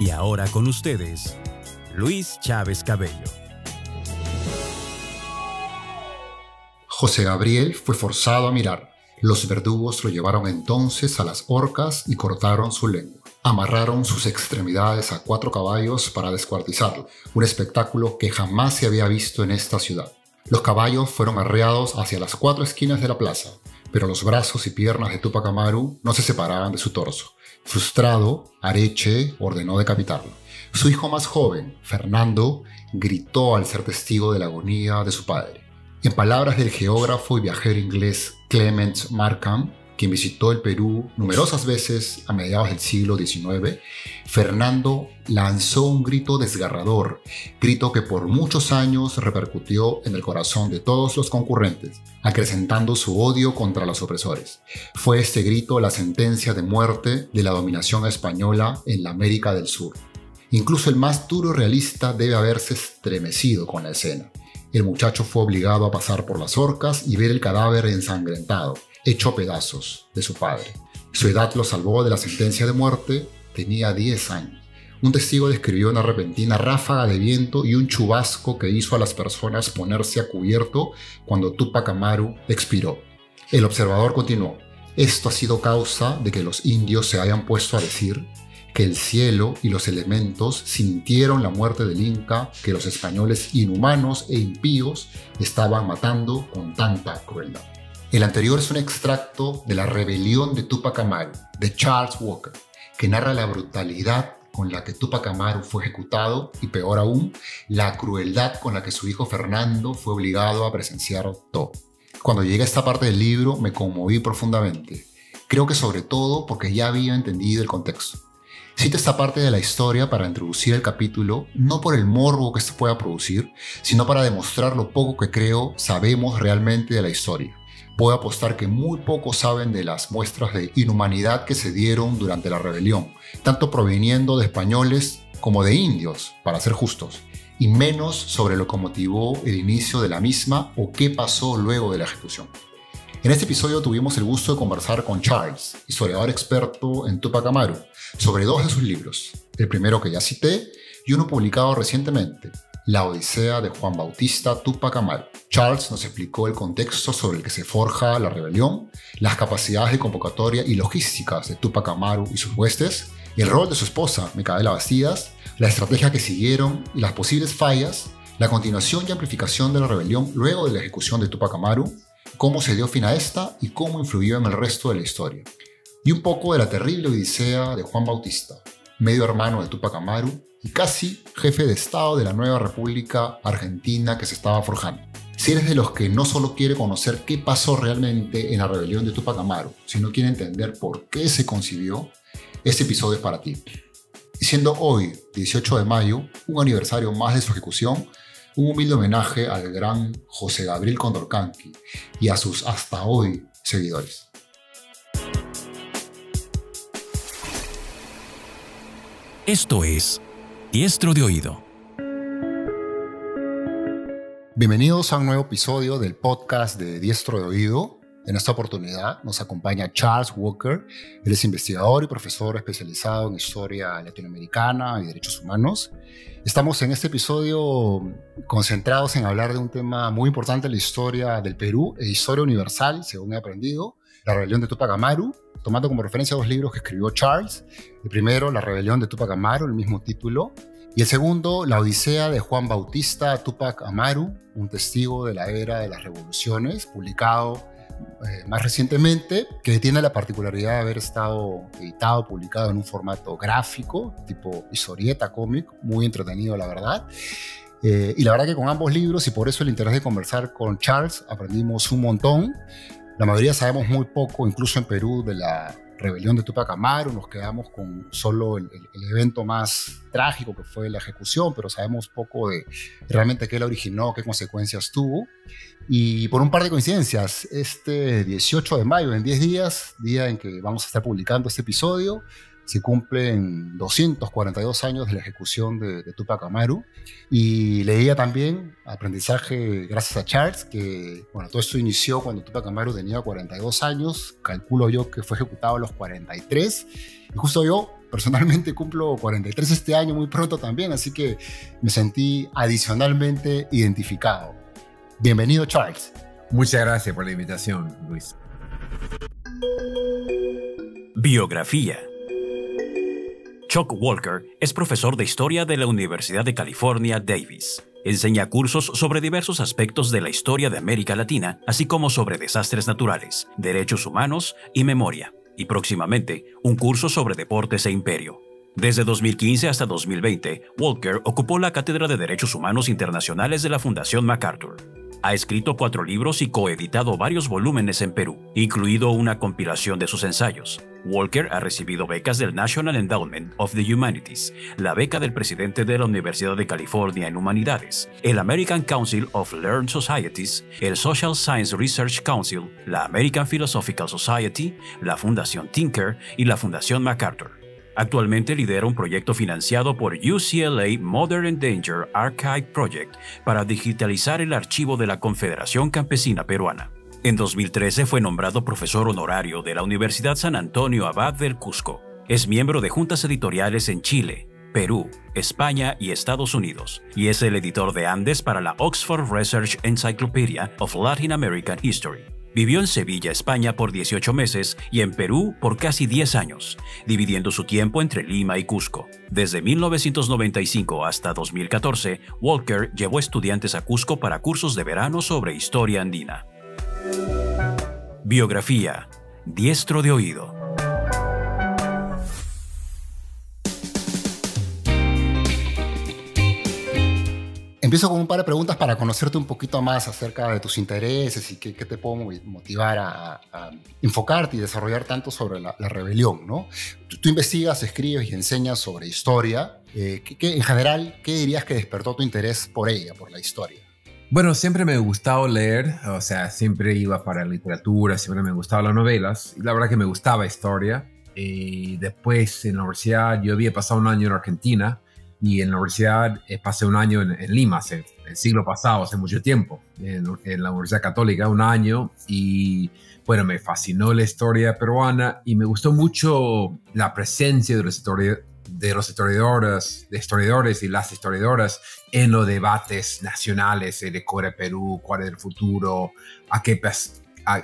Y ahora con ustedes, Luis Chávez Cabello. José Gabriel fue forzado a mirar. Los verdugos lo llevaron entonces a las horcas y cortaron su lengua. Amarraron sus extremidades a cuatro caballos para descuartizarlo, un espectáculo que jamás se había visto en esta ciudad. Los caballos fueron arreados hacia las cuatro esquinas de la plaza, pero los brazos y piernas de Tupac Amaru no se separaban de su torso. Frustrado, Areche ordenó decapitarlo. Su hijo más joven, Fernando, gritó al ser testigo de la agonía de su padre. En palabras del geógrafo y viajero inglés Clement Markham, quien visitó el Perú numerosas veces a mediados del siglo XIX, Fernando lanzó un grito desgarrador, grito que por muchos años repercutió en el corazón de todos los concurrentes, acrecentando su odio contra los opresores. Fue este grito la sentencia de muerte de la dominación española en la América del Sur. Incluso el más duro realista debe haberse estremecido con la escena. El muchacho fue obligado a pasar por las horcas y ver el cadáver ensangrentado, hecho pedazos de su padre. Su edad lo salvó de la sentencia de muerte, tenía 10 años. Un testigo describió una repentina ráfaga de viento y un chubasco que hizo a las personas ponerse a cubierto cuando Tupac Amaru expiró. El observador continuó, esto ha sido causa de que los indios se hayan puesto a decir que el cielo y los elementos sintieron la muerte del Inca que los españoles inhumanos e impíos estaban matando con tanta crueldad. El anterior es un extracto de La rebelión de Tupac Amaru, de Charles Walker, que narra la brutalidad con la que Tupac Amaru fue ejecutado y peor aún, la crueldad con la que su hijo Fernando fue obligado a presenciar todo. Cuando llegué a esta parte del libro me conmoví profundamente, creo que sobre todo porque ya había entendido el contexto. Cito esta parte de la historia para introducir el capítulo, no por el morbo que esto pueda producir, sino para demostrar lo poco que creo sabemos realmente de la historia puedo apostar que muy pocos saben de las muestras de inhumanidad que se dieron durante la rebelión, tanto proveniendo de españoles como de indios, para ser justos, y menos sobre lo que motivó el inicio de la misma o qué pasó luego de la ejecución. En este episodio tuvimos el gusto de conversar con Charles, historiador experto en Tupac Amaru, sobre dos de sus libros, el primero que ya cité y uno publicado recientemente, la Odisea de Juan Bautista Tupac Amaru. Charles nos explicó el contexto sobre el que se forja la rebelión, las capacidades de convocatoria y logísticas de Tupac Amaru y sus huestes, el rol de su esposa, Micaela Bastidas, la estrategia que siguieron y las posibles fallas, la continuación y amplificación de la rebelión luego de la ejecución de Tupac Amaru, cómo se dio fin a esta y cómo influyó en el resto de la historia. Y un poco de la terrible odisea de Juan Bautista, medio hermano de Tupac Amaru y casi jefe de Estado de la nueva República Argentina que se estaba forjando. Si eres de los que no solo quiere conocer qué pasó realmente en la rebelión de Tupac Amaru, sino quiere entender por qué se concibió, este episodio es para ti. Y siendo hoy, 18 de mayo, un aniversario más de su ejecución, un humilde homenaje al gran José Gabriel Condorcanqui y a sus hasta hoy seguidores. Esto es Diestro de Oído. Bienvenidos a un nuevo episodio del podcast de Diestro de Oído. En esta oportunidad nos acompaña Charles Walker. Él es investigador y profesor especializado en historia latinoamericana y derechos humanos. Estamos en este episodio concentrados en hablar de un tema muy importante en la historia del Perú e historia universal, según he aprendido, la rebelión de Tupac Amaru, tomando como referencia dos libros que escribió Charles. El primero, La rebelión de Tupac Amaru, el mismo título. Y el segundo, La Odisea de Juan Bautista Tupac Amaru, un testigo de la era de las revoluciones, publicado eh, más recientemente, que tiene la particularidad de haber estado editado, publicado en un formato gráfico, tipo historieta, cómic, muy entretenido, la verdad. Eh, y la verdad que con ambos libros, y por eso el interés de conversar con Charles, aprendimos un montón. La mayoría sabemos muy poco, incluso en Perú, de la rebelión de Tupac Amaru, nos quedamos con solo el, evento más trágico que fue la ejecución, pero sabemos poco de realmente qué la originó, qué consecuencias tuvo. Y por un par de coincidencias, este 18 de mayo, en 10 días, día en que vamos a estar publicando este episodio, se cumplen 242 años de la ejecución de, Tupac Amaru. Y leía también aprendizaje gracias a Charles, que bueno, todo esto inició cuando Tupac Amaru tenía 42 años, calculo yo que fue ejecutado a los 43. Y justo yo personalmente cumplo 43 este año muy pronto también, así que me sentí adicionalmente identificado. Bienvenido Charles. Muchas gracias por la invitación, Luis. Biografía Chuck Walker es profesor de historia de la Universidad de California, Davis. Enseña cursos sobre diversos aspectos de la historia de América Latina, así como sobre desastres naturales, derechos humanos y memoria, y próximamente un curso sobre deportes e imperio. Desde 2015 hasta 2020, Walker ocupó la Cátedra de Derechos Humanos Internacionales de la Fundación MacArthur. Ha escrito cuatro libros y coeditado varios volúmenes en Perú, incluido una compilación de sus ensayos. Walker ha recibido becas del National Endowment of the Humanities, la beca del presidente de la Universidad de California en Humanidades, el American Council of Learned Societies, el Social Science Research Council, la American Philosophical Society, la Fundación Tinker y la Fundación MacArthur. Actualmente lidera un proyecto financiado por UCLA Modern Endangered Archive Project para digitalizar el archivo de la Confederación Campesina Peruana. En 2013 fue nombrado profesor honorario de la Universidad San Antonio Abad del Cusco. Es miembro de juntas editoriales en Chile, Perú, España y Estados Unidos, y es el editor de Andes para la Oxford Research Encyclopedia of Latin American History. Vivió en Sevilla, España por 18 meses y en Perú por casi 10 años, dividiendo su tiempo entre Lima y Cusco. Desde 1995 hasta 2014, Walker llevó estudiantes a Cusco para cursos de verano sobre historia andina. Biografía. Diestro de oído. Empiezo con un par de preguntas para conocerte un poquito más acerca de tus intereses y qué, te puedo motivar a, enfocarte y desarrollar tanto sobre la, rebelión. ¿no? Tú, investigas, escribes y enseñas sobre historia. Eh, en general, ¿qué dirías que despertó tu interés por ella, por la historia? Bueno, siempre me ha gustado leer, o sea, siempre iba para literatura, siempre me gustaban las novelas, y la verdad que me gustaba historia. Y después en la universidad, yo había pasado un año en Argentina, y en la universidad eh, pasé un año en, Lima, hace, el siglo pasado, hace mucho tiempo, en, la Universidad Católica, un año, y bueno, me fascinó la historia peruana y me gustó mucho la presencia de la historia de los historiadores, de historiadores y las historiadoras en los debates nacionales de Core Perú, cuál es el futuro, a qué,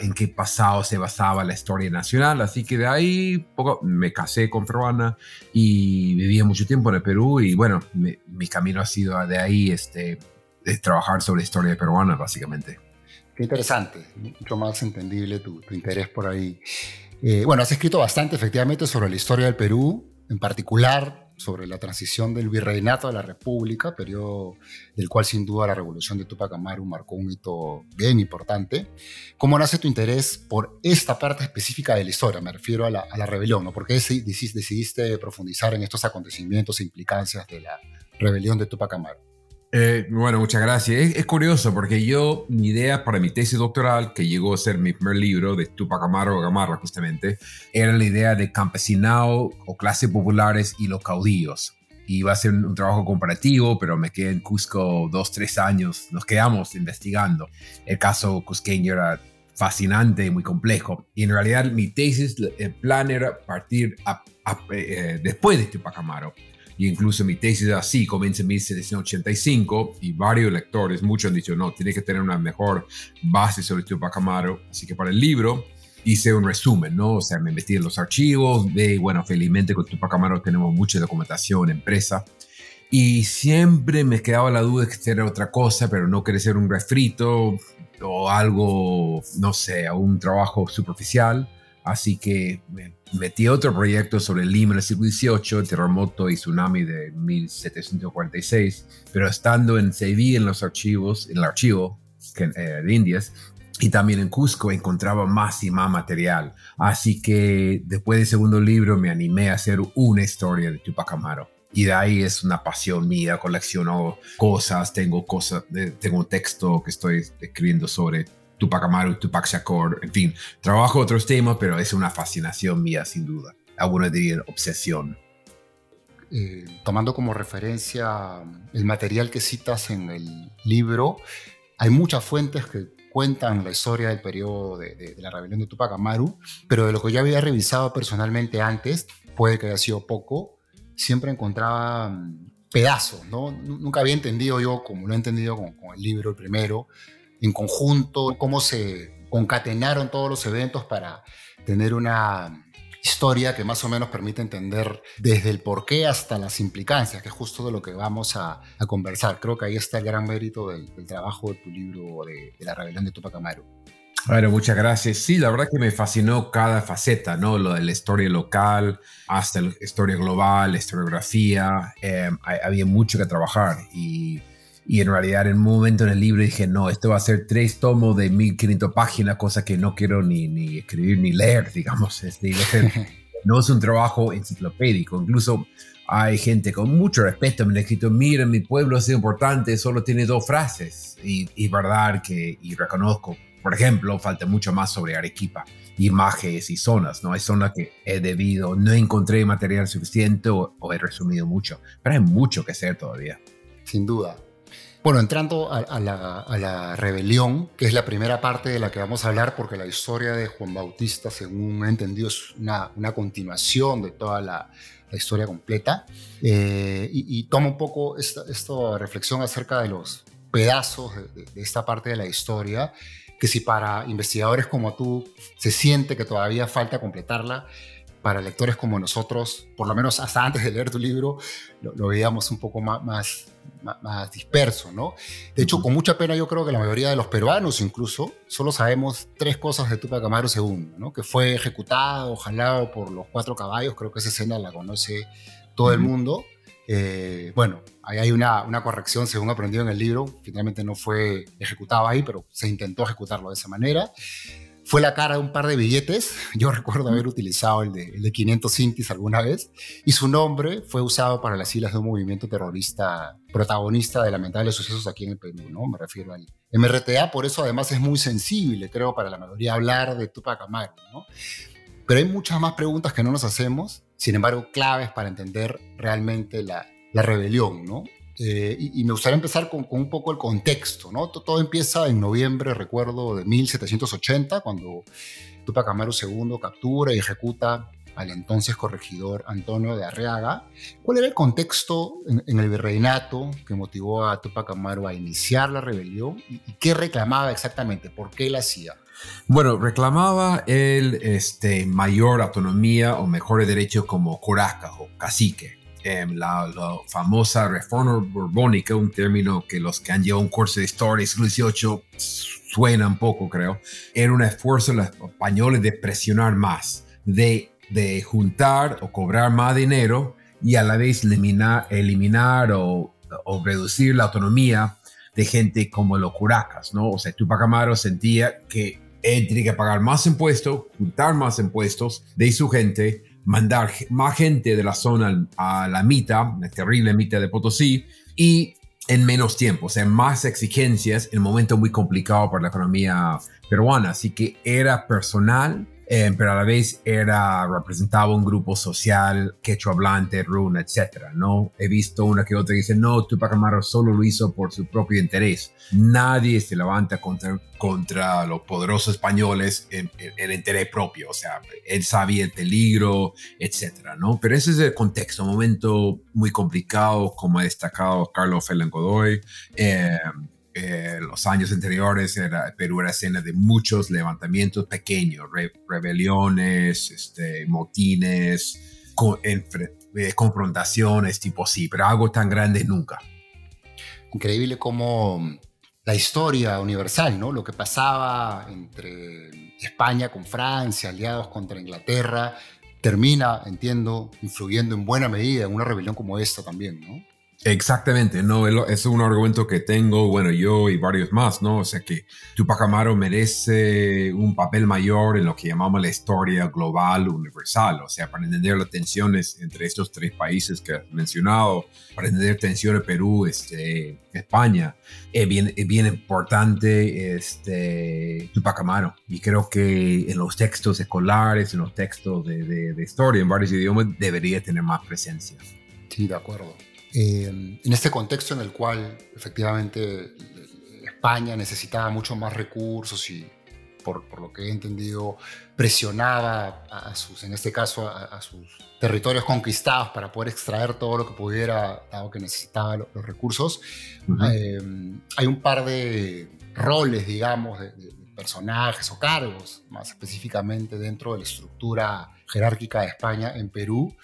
en qué pasado se basaba la historia nacional. Así que de ahí poco, me casé con peruana y viví mucho tiempo en el Perú y bueno, mi camino ha sido de ahí este, de trabajar sobre historia peruana básicamente. Qué interesante, mucho más entendible tu, interés por ahí. Eh, bueno, has escrito bastante efectivamente sobre la historia del Perú, en particular sobre la transición del virreinato a la república, periodo del cual sin duda la revolución de Tupac Amaru marcó un hito bien importante. ¿Cómo nace tu interés por esta parte específica de la historia? Me refiero a la, a la rebelión, ¿no? ¿Por qué decidiste profundizar en estos acontecimientos e implicancias de la rebelión de Tupac Amaru? Eh, bueno, muchas gracias. Es, curioso porque yo, mi idea para mi tesis doctoral, que llegó a ser mi primer libro de Tupac Amaru Gamarra justamente, era la idea de campesinado o clases populares y los caudillos. Iba a ser un, trabajo comparativo, pero me quedé en Cusco dos, tres años. Nos quedamos investigando. El caso cusqueño era fascinante muy complejo. Y en realidad mi tesis, el plan era partir eh, después de Tupac Amaru y incluso mi tesis así comienza en 1785 y varios lectores, muchos han dicho, no, tiene que tener una mejor base sobre Tupac Amaru. Así que para el libro hice un resumen, ¿no? O sea, me metí en los archivos, de, bueno, felizmente con Tupac Amaru tenemos mucha documentación, empresa. Y siempre me quedaba la duda de que era otra cosa, pero no quería ser un refrito o algo, no sé, un trabajo superficial. Así que me metí otro proyecto sobre Lima en el siglo XVIII, el terremoto y tsunami de 1746, pero estando en Sevilla en los archivos, en el archivo eh, de Indias, y también en Cusco encontraba más y más material. Así que después del segundo libro me animé a hacer una historia de Tupac Amaru. Y de ahí es una pasión mía, colecciono cosas, tengo cosas, tengo un texto que estoy escribiendo sobre Tupac Amaru, Tupac Shakur, en fin, trabajo otros temas, pero es una fascinación mía sin duda. Algunos dirían obsesión. Eh, tomando como referencia el material que citas en el libro, hay muchas fuentes que cuentan la historia del periodo de, la rebelión de Tupac Amaru, pero de lo que yo había revisado personalmente antes, puede que haya sido poco, siempre encontraba mm, pedazos, ¿no? Nunca había entendido yo, como lo he entendido con, con el libro, el primero, en conjunto, cómo se concatenaron todos los eventos para tener una historia que más o menos permite entender desde el porqué hasta las implicancias, que es justo de lo que vamos a, conversar. Creo que ahí está el gran mérito del, trabajo de tu libro de, La rebelión de Tupac Amaru. Bueno, muchas gracias. Sí, la verdad que me fascinó cada faceta, ¿no? Lo de la historia local hasta la historia global, la historiografía. Eh, había mucho que trabajar y y en realidad en un momento en el libro dije, no, esto va a ser tres tomos de 1500 páginas, cosa que no quiero ni, ni escribir ni leer, digamos. Este, no es un trabajo enciclopédico. Incluso hay gente con mucho respeto me ha escrito, mira, mi pueblo es importante, solo tiene dos frases. Y, y verdad que, y reconozco, por ejemplo, falta mucho más sobre Arequipa, imágenes y zonas, ¿no? Hay zonas que he debido, no encontré material suficiente o, o he resumido mucho, pero hay mucho que hacer todavía. Sin duda. Bueno, entrando a, la, rebelión, que es la primera parte de la que vamos a hablar, porque la historia de Juan Bautista, según he entendido, es una, continuación de toda la, historia completa, eh, y, toma un poco esta, reflexión acerca de los pedazos de, esta parte de la historia, que si para investigadores como tú se siente que todavía falta completarla, para lectores como nosotros, por lo menos hasta antes de leer tu libro, lo, veíamos un poco más, más, más, disperso, ¿no? De hecho, con mucha pena yo creo que la mayoría de los peruanos incluso solo sabemos tres cosas de Tupac Amaru II, ¿no? Que fue ejecutado, jalado por los cuatro caballos, creo que esa escena la conoce todo el mundo. Eh, bueno, ahí hay una, una, corrección según aprendido en el libro, finalmente no fue ejecutado ahí, pero se intentó ejecutarlo de esa manera fue la cara de un par de billetes. Yo recuerdo haber utilizado el de, el de 500 cintis alguna vez. Y su nombre fue usado para las siglas de un movimiento terrorista protagonista de lamentables sucesos aquí en el Perú, ¿no? Me refiero al MRTA. Por eso, además, es muy sensible, creo, para la mayoría hablar de Tupac Amaru, ¿no? Pero hay muchas más preguntas que no nos hacemos, sin embargo, claves para entender realmente la, la rebelión, ¿no? Eh, y, me gustaría empezar con, un poco el contexto, ¿no? Todo, empieza en noviembre, recuerdo, de 1780, cuando Tupac Amaru II captura y ejecuta al entonces corregidor Antonio de Arriaga. ¿Cuál era el contexto en, el virreinato que motivó a Tupac Amaru a iniciar la rebelión y, qué reclamaba exactamente? ¿Por qué la hacía? Bueno, reclamaba el este, mayor autonomía o mejores derechos como curaca o cacique. Em, la, famosa reforma borbónica, un término que los que han llevado un curso de historia siglo XVIII suena un poco, creo, era un esfuerzo de los españoles de presionar más, de, de juntar o cobrar más dinero y a la vez eliminar, eliminar o, o reducir la autonomía de gente como los curacas, ¿no? O sea, Tupac Amaru sentía que él tenía que pagar más impuestos, juntar más impuestos de su gente mandar más gente de la zona a la mitad, la terrible mitad de Potosí, y en menos tiempo, o sea, más exigencias en un momento muy complicado para la economía peruana. Así que era personal eh, pero a la vez era, representaba un grupo social quechua hablante, runa, etcétera, ¿no? He visto una que otra dice, no, Tupac Amaru solo lo hizo por su propio interés. Nadie se levanta contra, contra los poderosos españoles en, el interés propio, o sea, él sabía el peligro, etcétera, ¿no? Pero ese es el contexto, momento muy complicado, como ha destacado Carlos Fernández Godoy, eh, eh, los años anteriores era, Perú era escena de muchos levantamientos pequeños, rebeliones, este, motines, eh, confrontaciones tipo así, pero algo tan grande nunca. Increíble como la historia universal, ¿no? Lo que pasaba entre España con Francia, aliados contra Inglaterra, termina, entiendo, influyendo en buena medida en una rebelión como esta también, ¿no? Exactamente, no, es un argumento que tengo, bueno, yo y varios más, ¿no? O sea que Tupac Amaru merece un papel mayor en lo que llamamos la historia global universal, o sea, para entender las tensiones entre estos tres países que has mencionado, para entender tensiones Perú, este, España, es bien, es bien importante este, Tupac Amaru. Y creo que en los textos escolares, en los textos de, de, de historia en varios idiomas, debería tener más presencia. Sí, de acuerdo. Eh, en este contexto en el cual efectivamente España necesitaba mucho más recursos y por, por, lo que he entendido, presionaba a sus, en este caso, a, sus territorios conquistados para poder extraer todo lo que pudiera, dado que necesitaba los, los recursos. Uh -huh. eh, hay un par de roles, digamos, de, de, personajes o cargos, más específicamente dentro de la estructura jerárquica de España en Perú,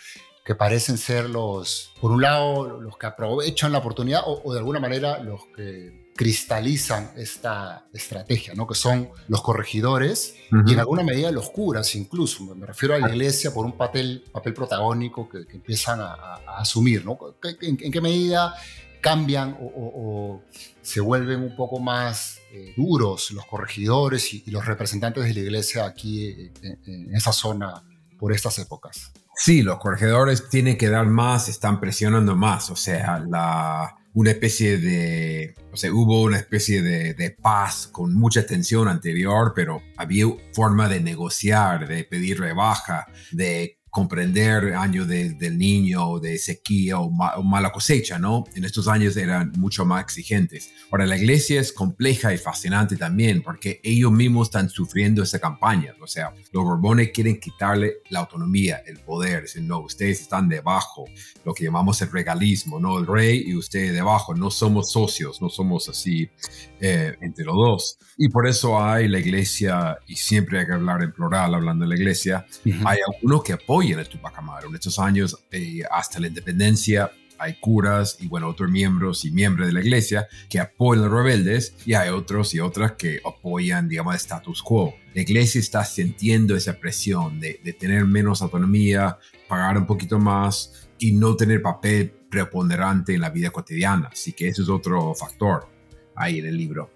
que parecen ser los, por un lado, los que aprovechan la oportunidad o, o de alguna manera los que cristalizan esta estrategia, ¿no? que son los corregidores uh -huh. y en alguna medida los curas incluso. Me refiero a la iglesia por un papel, papel protagónico que, que empiezan a, a, asumir. ¿no? ¿En, ¿En, qué medida cambian o, o, o, se vuelven un poco más eh, duros los corregidores y, y, los representantes de la iglesia aquí eh, en, en esa zona por estas épocas? Sí, los corregidores tienen que dar más, están presionando más, o sea, la, una especie de, o sea, hubo una especie de, de, paz con mucha tensión anterior, pero había forma de negociar, de pedir rebaja, de comprender año de, del niño, de sequía o, ma, o, mala cosecha, ¿no? En estos años eran mucho más exigentes. Ahora, la iglesia es compleja y fascinante también porque ellos mismos están sufriendo esa campaña. O sea, los Borbones quieren quitarle la autonomía, el poder. Dicen, no, ustedes están debajo, lo que llamamos el regalismo, ¿no? El rey y ustedes debajo, no somos socios, no somos así eh, entre los dos. Y por eso hay la iglesia, y siempre hay que hablar en plural hablando de la iglesia, uh -huh. hay algunos que apoyan apoyan a Tupac Amaru. En estos años, eh, hasta la independencia, hay curas y bueno, otros miembros y miembros de la iglesia que apoyan a los rebeldes y hay otros y otras que apoyan, digamos, el status quo. La iglesia está sintiendo esa presión de, de tener menos autonomía, pagar un poquito más y no tener papel preponderante en la vida cotidiana. Así que ese es otro factor ahí en el libro.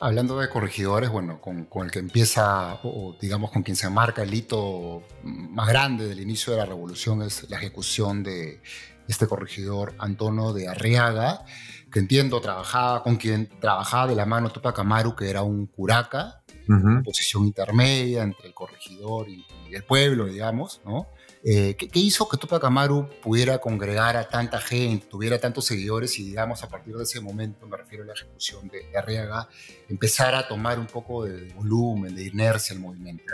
Hablando de corregidores, bueno, con, con el que empieza, o, digamos con quien se marca el hito más grande del inicio de la revolución es la ejecución de este corregidor Antonio de Arriaga, que entiendo trabajaba con quien trabajaba de la mano Tupac Amaru, que era un curaca, uh -huh. posición intermedia entre el corregidor y, y el pueblo, digamos, ¿no? Eh, ¿qué, ¿qué, hizo que Tupac Amaru pudiera congregar a tanta gente, tuviera tantos seguidores y digamos a partir de ese momento, me refiero a la ejecución de, Arriaga, empezara a tomar un poco de volumen, de inercia el movimiento?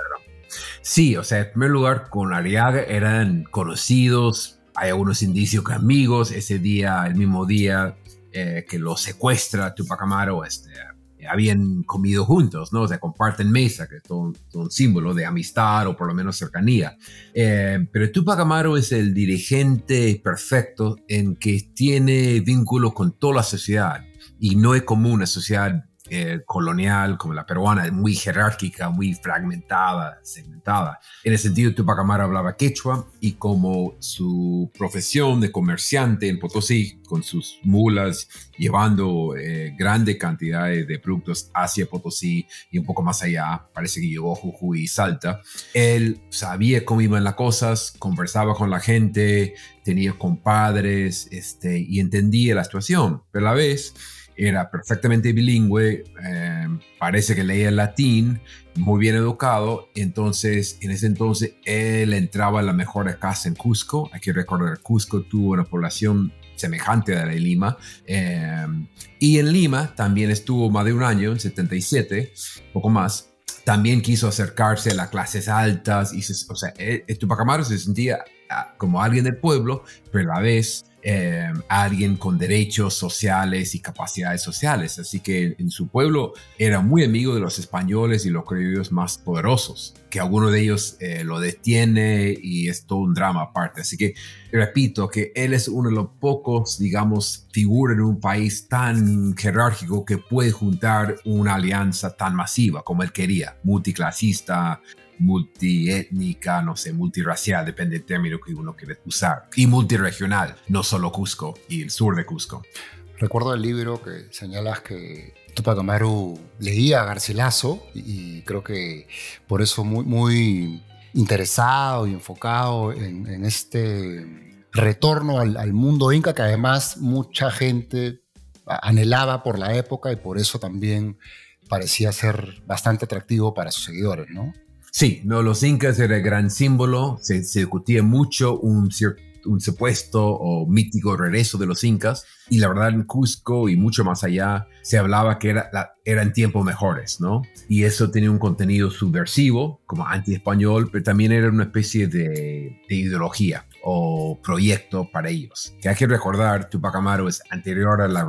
Sí, o sea, en primer lugar, con Arriaga eran conocidos, hay algunos indicios que amigos, ese día, el mismo día eh, que lo secuestra Tupac Amaru, este, habían comido juntos, ¿no? O sea, comparten mesa, que es un símbolo de amistad o por lo menos cercanía. Eh, pero Tupac Amaru es el dirigente perfecto en que tiene vínculo con toda la sociedad y no es como una sociedad eh, colonial como la peruana, muy jerárquica, muy fragmentada, segmentada. En ese sentido, Tupac Amaru hablaba quechua y como su profesión de comerciante en Potosí, con sus mulas, llevando eh, grandes cantidades de productos hacia Potosí y un poco más allá, parece que llegó Jujuy y Salta, él sabía cómo iban las cosas, conversaba con la gente, tenía compadres este, y entendía la situación, pero a la vez era perfectamente bilingüe, eh, parece que leía latín, muy bien educado, entonces en ese entonces él entraba a la mejor casa en Cusco, hay que recordar, Cusco tuvo una población semejante a la de Lima, eh, y en Lima también estuvo más de un año, en 77, poco más, también quiso acercarse a las clases altas, y se, o sea, Tupac Amaru se sentía ah, como alguien del pueblo, pero a la vez eh, alguien con derechos sociales y capacidades sociales. Así que en su pueblo era muy amigo de los españoles y los criollos más poderosos, que alguno de ellos eh, lo detiene y es todo un drama aparte. Así que repito que él es uno de los pocos, digamos, figuras en un país tan jerárquico que puede juntar una alianza tan masiva como él quería, multiclasista, multiétnica, no sé, multiracial, depende del término que uno quiere usar, y multiregional, no solo Cusco y el sur de Cusco. Recuerdo el libro que señalas que Tupac Amaru leía a Garcilaso y, creo que por eso muy, muy interesado y enfocado en, este retorno al, al, mundo inca que además mucha gente anhelaba por la época y por eso también parecía ser bastante atractivo para sus seguidores, ¿no? Sí, no, los incas era el gran símbolo, se, discutía mucho un, un supuesto o mítico regreso de los incas y la verdad en Cusco y mucho más allá se hablaba que era, eran tiempos mejores, ¿no? Y eso tenía un contenido subversivo, como anti-español, pero también era una especie de, de ideología o proyecto para ellos. Que hay que recordar, Tupac Amaru es anterior a la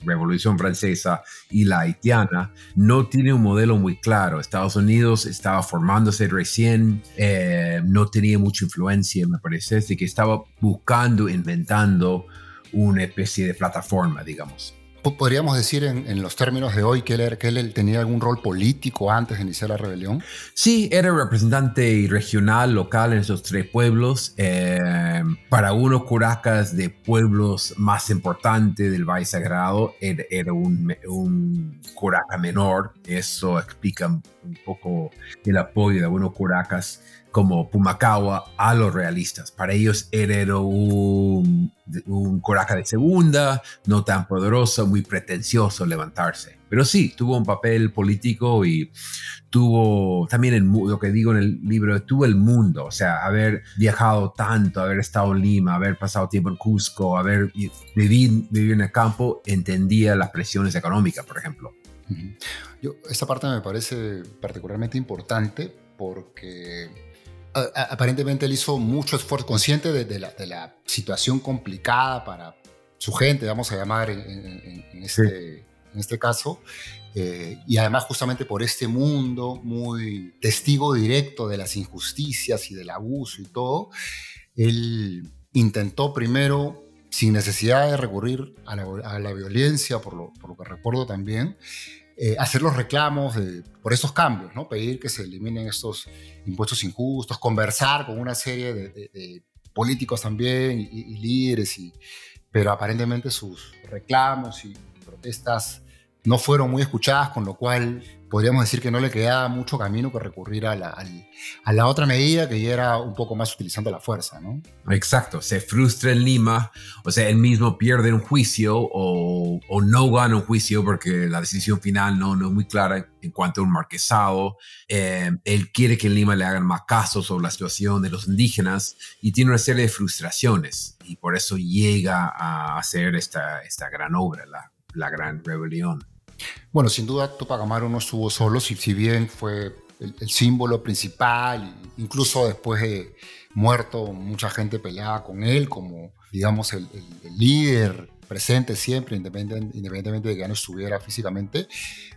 Revolución Francesa y la haitiana, no tiene un modelo muy claro. Estados Unidos estaba formándose recién, eh, no tenía mucha influencia, me parece, así que estaba buscando, inventando una especie de plataforma, digamos. ¿Podríamos decir en, los términos de hoy que él, que él tenía algún rol político antes de iniciar la rebelión? Sí, era representante regional, local en esos tres pueblos. Eh, para unos curacas de pueblos más importantes del Valle Sagrado, era, un, un, curaca menor. Eso explica un poco el apoyo de algunos curacas como Pumacagua a los realistas. Para ellos era un, un coraca de segunda, no tan poderoso, muy pretencioso levantarse. Pero sí, tuvo un papel político y tuvo también el, lo que digo en el libro, tuvo el mundo, o sea, haber viajado tanto, haber estado en Lima, haber pasado tiempo en Cusco, haber vivido, vivido en el campo, entendía las presiones económicas, por ejemplo. Yo, esta parte me parece particularmente importante porque aparentemente él hizo mucho esfuerzo consciente de, la, situación complicada para su gente, vamos a llamar en, este, este, caso, eh, y además justamente por este mundo muy testigo directo de las injusticias y del abuso y todo, él intentó primero, sin necesidad de recurrir a la, violencia, por lo, por lo que recuerdo también, eh, hacer los reclamos por estos cambios, pedir que se eliminen estos impuestos injustos, conversar con una serie de, políticos también y, líderes, y, pero aparentemente sus reclamos y protestas no fueron muy escuchadas, con lo cual podríamos decir que no le quedaba mucho camino que recurrir a la, a la, otra medida que ya era un poco más utilizando la fuerza, ¿no? Exacto, se frustra en Lima, o sea, él mismo pierde un juicio o, o no gana un juicio porque la decisión final no, no es muy clara en cuanto a un marquesado. Eh, él quiere que en Lima le hagan más caso sobre la situación de los indígenas y tiene una serie de frustraciones y por eso llega a hacer esta, esta gran obra, la, la gran rebelión. Bueno, sin duda Tupac Amaru no estuvo solo, si, si bien fue el, símbolo principal, incluso después de muerto mucha gente peleaba con él como, digamos, el, líder presente siempre, independientemente de que ya no estuviera físicamente.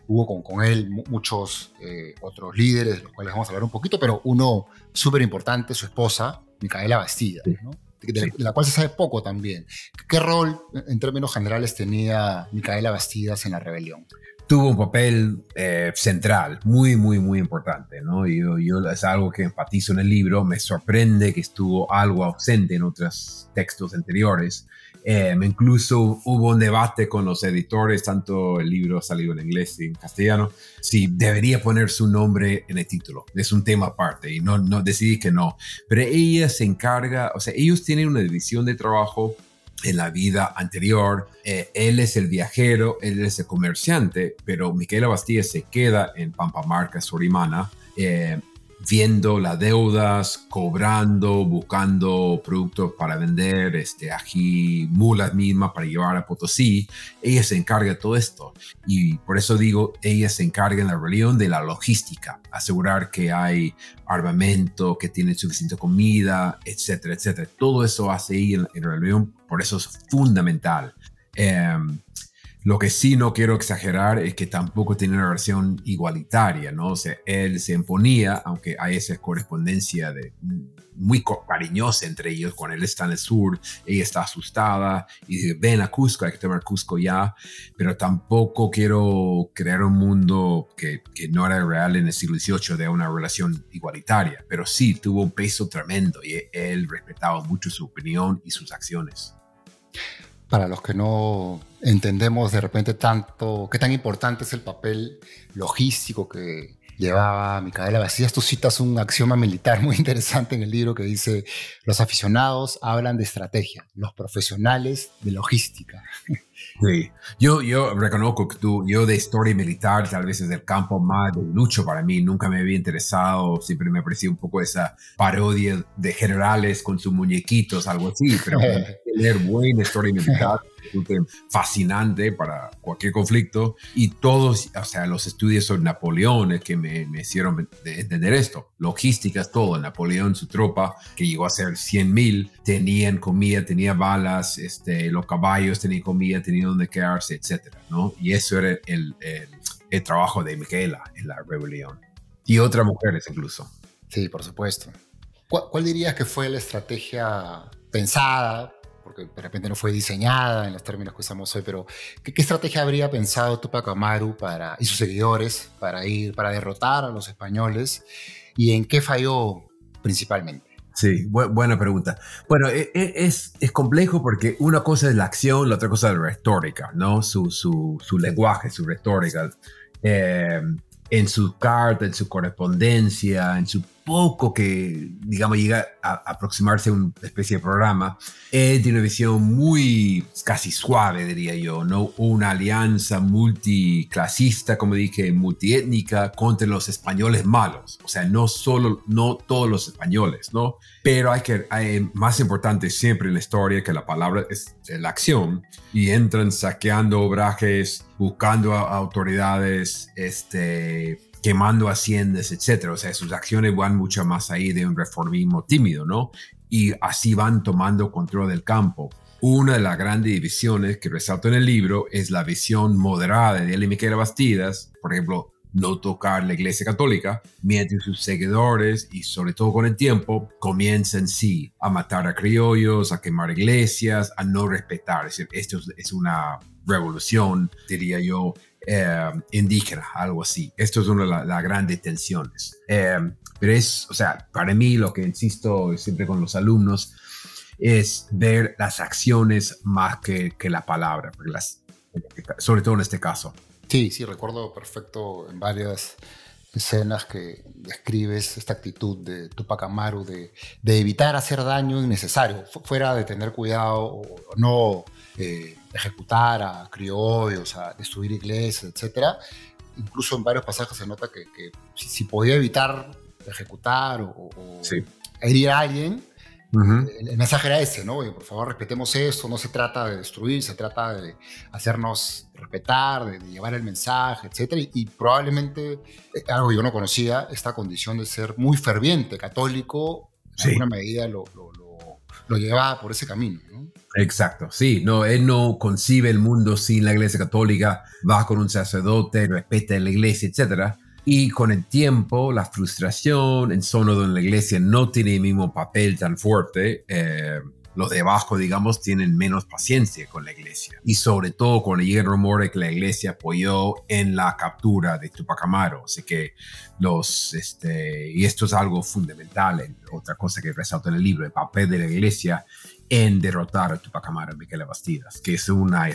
Hubo con, con él muchos eh, otros líderes, de los cuales vamos a hablar un poquito, pero uno súper importante, su esposa, Micaela Bastida, ¿no? De, la cual se sabe poco también. ¿Qué rol, en términos generales, tenía Micaela Bastidas en la rebelión? Tuvo un papel eh, central, muy, muy, muy importante, ¿no? Yo, yo es algo que enfatizo en el libro, me sorprende que estuvo algo ausente en otros textos anteriores, eh, incluso hubo un debate con los editores, tanto el libro salido en inglés y en castellano, si debería poner su nombre en el título. Es un tema aparte y no, no decidí que no. Pero ella se encarga, o sea, ellos tienen una división de trabajo en la vida anterior. Eh, él es el viajero, él es el comerciante, pero Miquela Bastilla se queda en Pampamarca, Sorimana. Eh, viendo las deudas, cobrando, buscando productos para vender, este, ají, mulas mismas para llevar a Potosí. Ella se encarga de todo esto. Y por eso digo, ella se encarga en la rebelión de la logística, asegurar que hay armamento, que tienen suficiente comida, etcétera, etcétera. Todo eso hace ella en, la rebelión, por eso es fundamental. Em, Lo que sí no quiero exagerar es que tampoco tiene una versión igualitaria, ¿no? O sea, él se imponía, aunque hay esa correspondencia de muy cariñosa entre ellos. Cuando él está en el sur, ella está asustada y dice, ven a Cusco, hay que tomar Cusco ya. Pero tampoco quiero crear un mundo que, que no era real en el siglo XVIII de una relación igualitaria. Pero sí, tuvo un peso tremendo y él respetaba mucho su opinión y sus acciones para los que no entendemos de repente tanto, qué tan importante es el papel logístico que llevaba Micaela Vacías. Tú citas un axioma militar muy interesante en el libro que dice, los aficionados hablan de estrategia, los profesionales de logística. Sí, yo, yo reconozco que tú, yo de historia militar, tal vez es el campo más de lucho para mí, nunca me había interesado, siempre me parecía un poco esa parodia de generales con sus muñequitos, algo así, pero leer buena historia militar fascinante para cualquier conflicto y todos, o sea, los estudios sobre Napoleón es que me, me hicieron entender esto. Logísticas, todo. Napoleón, su tropa, que llegó a ser 100 mil, tenían comida, tenía balas, este, los caballos tenían comida, tenían donde quedarse, etcétera, ¿no? Y eso era el, el, trabajo de Micaela en la rebelión. Y otras mujeres incluso. Sí, por supuesto. ¿Cuál, ¿Cuál, dirías que fue la estrategia pensada porque de repente no fue diseñada en los términos que usamos hoy, pero ¿qué, qué estrategia habría pensado Tupac Amaru para, y sus seguidores para ir, para derrotar a los españoles y en qué falló principalmente? Sí, bu buena pregunta. Bueno, e, e, es, es, complejo porque una cosa es la acción, la otra cosa es la retórica, ¿no? Su, su, su lenguaje, su retórica. Eh, en su carta, en su correspondencia, en su poco que, digamos, llega a, aproximarse a una especie de programa, él tiene una visión muy casi suave, diría yo, ¿no? Una alianza multiclasista, como dije, multiétnica contra los españoles malos. O sea, no solo, no todos los españoles, ¿no? Pero hay que, hay, más importante siempre en la historia que la palabra es la acción y entran saqueando obrajes, buscando a autoridades, este, quemando haciendas, etcétera. O sea, sus acciones van mucho más ahí de un reformismo tímido, ¿no? Y así van tomando control del campo. Una de las grandes divisiones que resalto en el libro es la visión moderada de él y Miquel Bastidas, por ejemplo, no tocar la Iglesia Católica, mientras sus seguidores y sobre todo con el tiempo comienzan sí a matar a criollos, a quemar iglesias, a no respetar. Es decir, esto es una revolución, diría yo, eh, indígena, algo así. Esto es una de las la grandes tensiones. Eh, pero es, o sea, para mí lo que insisto siempre con los alumnos es ver las acciones más que, que la palabra, las, sobre todo en este caso. Sí, sí, recuerdo perfecto en varias escenas que describes esta actitud de Tupac Amaru de, de evitar hacer daño innecesario, fuera de tener cuidado o no eh, ejecutar a criollos, a destruir iglesias, etc. Incluso en varios pasajes se nota que, que si, si, podía evitar ejecutar o, o sí. herir a alguien, Uh -huh. el, mensaje era ese, ¿no? Por favor, respetemos esto, no se trata de destruir, se trata de hacernos respetar, de, de llevar el mensaje, etc. Y, y, probablemente, eh, algo que yo no conocía, esta condición de ser muy ferviente, católico, en sí. alguna medida lo, lo, lo, lo, llevaba por ese camino, ¿no? Exacto, sí, no, él no concibe el mundo sin la iglesia católica, va con un sacerdote, respeta la iglesia, etcétera y con el tiempo, la frustración en zonas donde la iglesia no tiene el mismo papel tan fuerte, eh, los de abajo, digamos, tienen menos paciencia con la iglesia. Y sobre todo cuando llega el rumor de que la iglesia apoyó en la captura de Tupac Amaru. Así que los, este, y esto es algo fundamental, otra cosa que resalto en el libro, el papel de la iglesia en derrotar a Tupac Amaru y Miquel Bastidas, que es una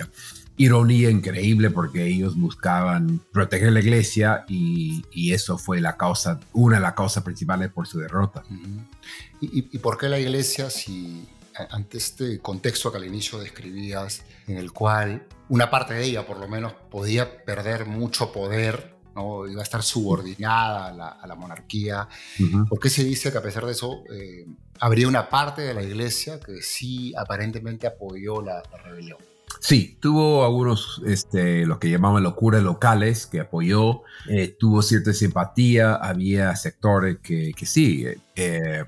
ironía increíble porque ellos buscaban proteger la iglesia y, eso fue la causa, una de las causas principales por su derrota. ¿Y, ¿Y, por qué la iglesia si ante este contexto que al inicio describías, en el cual una parte de ella por lo menos podía perder mucho poder, ¿no? iba a estar subordinada a la, a la monarquía, uh -huh. ¿por qué se dice que a pesar de eso eh, habría una parte de la iglesia que sí aparentemente apoyó la, la rebelión? Sí, tuvo algunos, este, lo que llamaban locuras locales que apoyó, eh, tuvo cierta simpatía, había sectores que, que sí, eh,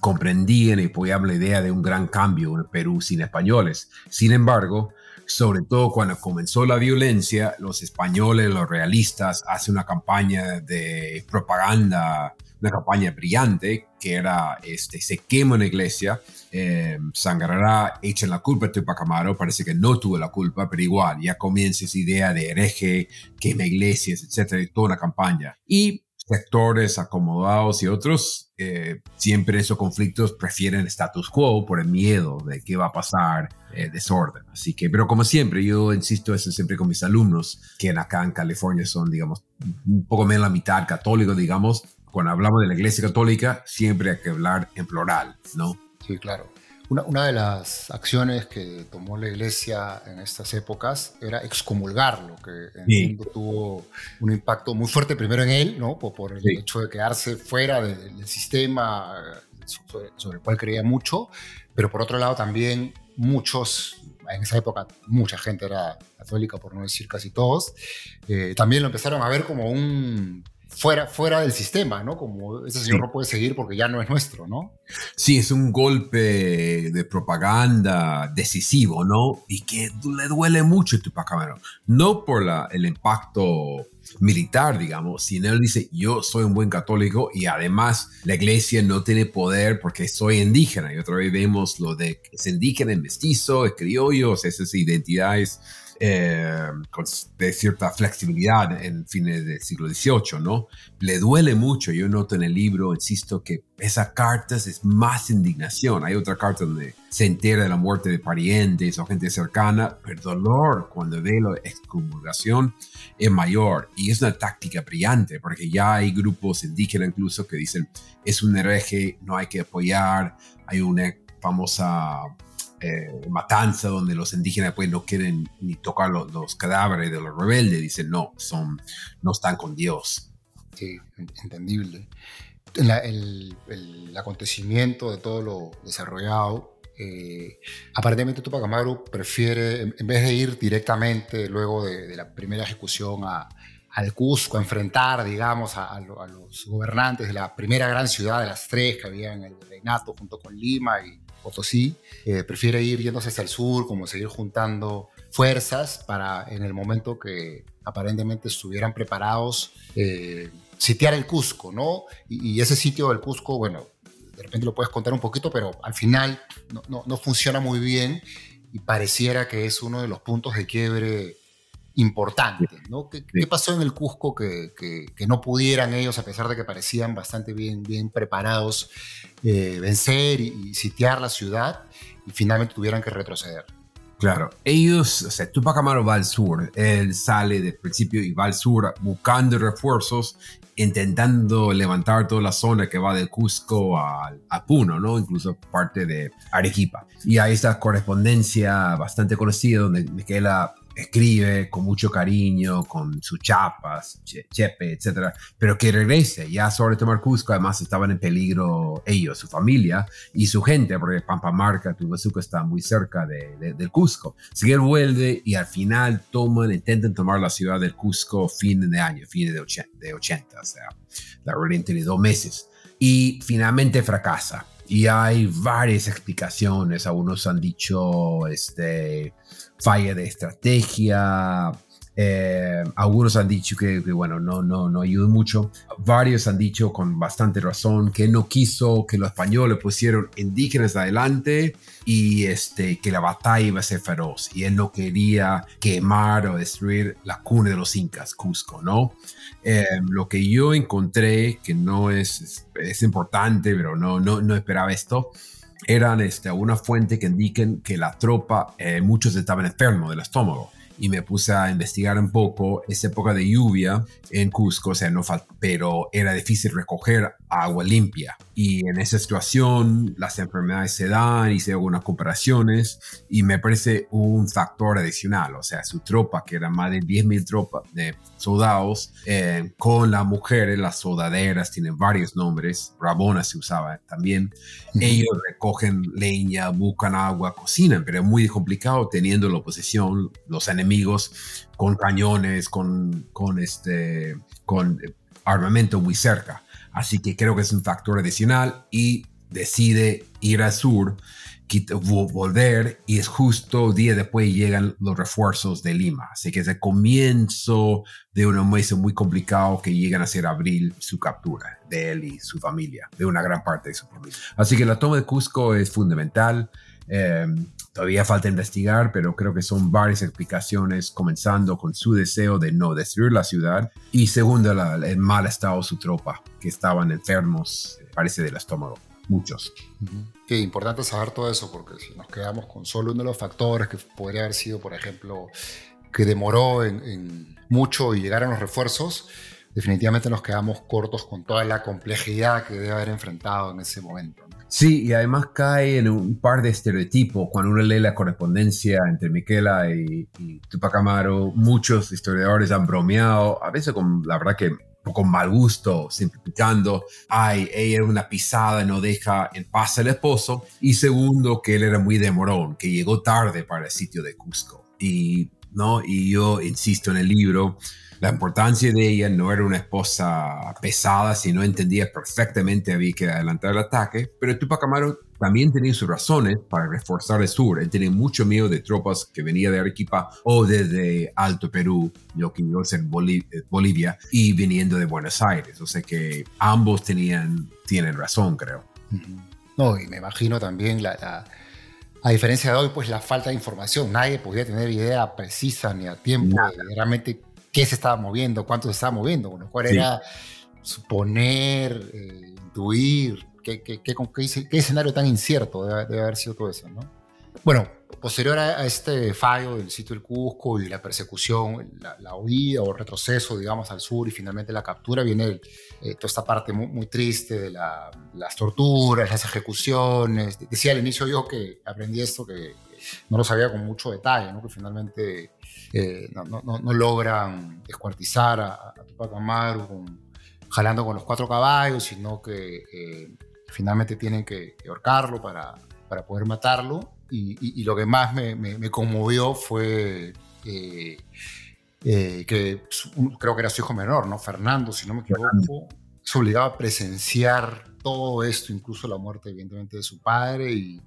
comprendían y apoyaban la idea de un gran cambio en Perú sin españoles. Sin embargo, sobre todo cuando comenzó la violencia, los españoles, los realistas, hacen una campaña de propaganda una campaña brillante que era este, se quema una iglesia, eh, sangrará, echen la culpa a Tupac Amaru, parece que no tuvo la culpa, pero igual ya comienza esa idea de hereje, quema iglesias, etcétera, toda una campaña. Y sectores acomodados y otros, eh, siempre esos conflictos prefieren status quo por el miedo de qué va a pasar, eh, desorden. Así que, pero como siempre, yo insisto eso siempre con mis alumnos, que acá en California son, digamos, un poco menos la mitad católicos, digamos, cuando hablamos de la Iglesia Católica, siempre hay que hablar en plural, ¿no? Sí, claro. Una, una, de las acciones que tomó la iglesia en estas épocas era excomulgarlo, que en tuvo un impacto muy fuerte primero en él, ¿no? por, por el hecho de quedarse fuera del sistema sobre, sobre, el cual creía mucho, pero por otro lado también muchos, en esa época mucha gente era católica, por no decir casi todos, eh, también lo empezaron a ver como un fuera, fuera del sistema, ¿no? Como ese señor no puede seguir porque ya no es nuestro, ¿no? Sí, es un golpe de propaganda decisivo, ¿no? Y que le duele mucho a Tupac Amaru. No por la, el impacto militar, digamos, sino él dice, yo soy un buen católico y además la iglesia no tiene poder porque soy indígena. Y otra vez vemos lo de que es indígena, es mestizo, es criollo, esas identidades eh, con, de cierta flexibilidad en fines del siglo XVIII, ¿no? Le duele mucho, yo noto en el libro, insisto, que esa cartas es más indignación. Hay otra carta donde se entera de la muerte de parientes o gente cercana, pero el dolor cuando ve la excomulgación es mayor y es una táctica brillante porque ya hay grupos indígenas incluso que dicen es un hereje, no hay que apoyar, hay una famosa eh, matanza donde los indígenas pues no quieren ni tocar los, cadáveres de los rebeldes, dicen no, son, no están con Dios. Sí, entendible. el, acontecimiento de todo lo desarrollado, eh, aparentemente Tupac Amaru prefiere, en, vez de ir directamente luego de, la primera ejecución a, al Cusco, a enfrentar, digamos, a, los gobernantes de la primera gran ciudad de las tres que había en el reinato junto con Lima y Potosí, eh, prefiere ir yéndose hacia el sur, como seguir juntando fuerzas para en el momento que aparentemente estuvieran preparados, eh, sitiar el Cusco, ¿no? Y, ese sitio del Cusco, bueno, de repente lo puedes contar un poquito, pero al final no, no funciona muy bien y pareciera que es uno de los puntos de quiebre importantes, ¿no? ¿Qué, pasó en el Cusco que, que, no pudieran ellos, a pesar de que parecían bastante bien, bien preparados, eh, vencer y, sitiar la ciudad y finalmente tuvieran que retroceder? Claro, ellos, o sea, Tupac Amaru va al sur, él sale del principio y va al sur buscando refuerzos, intentando levantar toda la zona que va del Cusco a, a Puno, ¿no? Incluso parte de Arequipa. Y hay esta correspondencia bastante conocida donde Miquela escribe con mucho cariño, con sus chapas, chepe, etcétera, pero que regrese. Ya sobre tomar Cusco, además estaban en peligro ellos, su familia y su gente, porque Pampamarca, Tubazuco está muy cerca de, del Cusco. Así él vuelve y al final toman, intentan tomar la ciudad del Cusco fin de año, fin de 80, de 80 o sea, la rebelión tiene dos meses. Y finalmente fracasa. Y hay varias explicaciones. Algunos han dicho, este, falla de estrategia. Eh, algunos han dicho que, bueno, no, no, no ayudó mucho. Varios han dicho con bastante razón que no quiso que los españoles pusieron indígenas adelante y este, que la batalla iba a ser feroz. Y él no quería quemar o destruir la cuna de los incas, Cusco, ¿no? Eh, lo que yo encontré, que no es, es, importante, pero no, no, no esperaba esto, eran este, una fuente que indiquen que la tropa, eh, muchos estaban enfermos del estómago. Y me puse a investigar un poco esa época de lluvia en Cusco, o sea, no pero era difícil recoger agua limpia. Y en esa situación las enfermedades se dan y se hacen algunas cooperaciones y me parece un factor adicional. O sea, su tropa, que era más de 10.000 tropas de soldados, eh, con las mujeres, las soldaderas, tienen varios nombres, Rabona se usaba también. Ellos recogen leña, buscan agua, cocinan, pero es muy complicado teniendo la oposición, los enemigos con cañones, con, con, este, con armamento muy cerca. Así que creo que es un factor adicional y decide ir al sur, volver y es justo día después llegan los refuerzos de Lima. Así que es el comienzo de un mes muy complicado que llegan a ser abril su captura de él y su familia, de una gran parte de su familia. Así que la toma de Cusco es fundamental. Em, todavía falta investigar, pero creo que son varias explicaciones, comenzando con su deseo de no destruir la ciudad y segundo, el mal estado de su tropa, que estaban enfermos, parece del estómago, muchos. Qué importante saber todo eso, porque si nos quedamos con solo uno de los factores, que podría haber sido, por ejemplo, que demoró en mucho y llegaron los refuerzos, definitivamente nos quedamos cortos con toda la complejidad que debe haber enfrentado en ese momento. Sí, y además cae en un par de estereotipos. Cuando uno lee la correspondencia entre Miquela y, Tupac Amaro, muchos historiadores han bromeado, a veces con, la verdad que con mal gusto, simplificando, ay, ella era una pisada, no deja en paz al esposo, y segundo, que él era muy demorón, que llegó tarde para el sitio de Cusco. Y, ¿no? y yo insisto en el libro, la importancia de ella no era una esposa pesada, sino entendía perfectamente había que adelantar el ataque, pero Tupac Amaru también tenía sus razones para reforzar el sur. Él tenía mucho miedo de tropas que venían de Arequipa o desde Alto Perú, lo que iba a ser Bolivia, y viniendo de Buenos Aires. O sea que ambos tenían, tienen razón, creo. No, y me imagino también la, a diferencia de hoy, pues la falta de información. Nadie podía tener idea precisa ni a tiempo de realmente qué se estaba moviendo, cuánto se estaba moviendo, con lo cual era suponer, eh, intuir, qué, qué, qué, qué, escenario tan incierto debe, haber sido todo eso, ¿no? Bueno, posterior a, este fallo del sitio del Cusco y la persecución, la, huida o retroceso, digamos, al sur y finalmente la captura, viene eh, toda esta parte muy, muy triste de las torturas, las ejecuciones. Decía al inicio yo que aprendí esto, que no lo sabía con mucho detalle, ¿no? que finalmente eh, no, no, no, logran descuartizar a, a Tupac Amaru jalando con los cuatro caballos, sino que eh, finalmente tienen que, ahorcarlo para, para, poder matarlo. Y, y, lo que más me, me, conmovió fue eh, que creo que era su hijo menor, ¿no? Fernando, si no me equivoco, se obligaba a presenciar todo esto, incluso la muerte evidentemente de su padre, y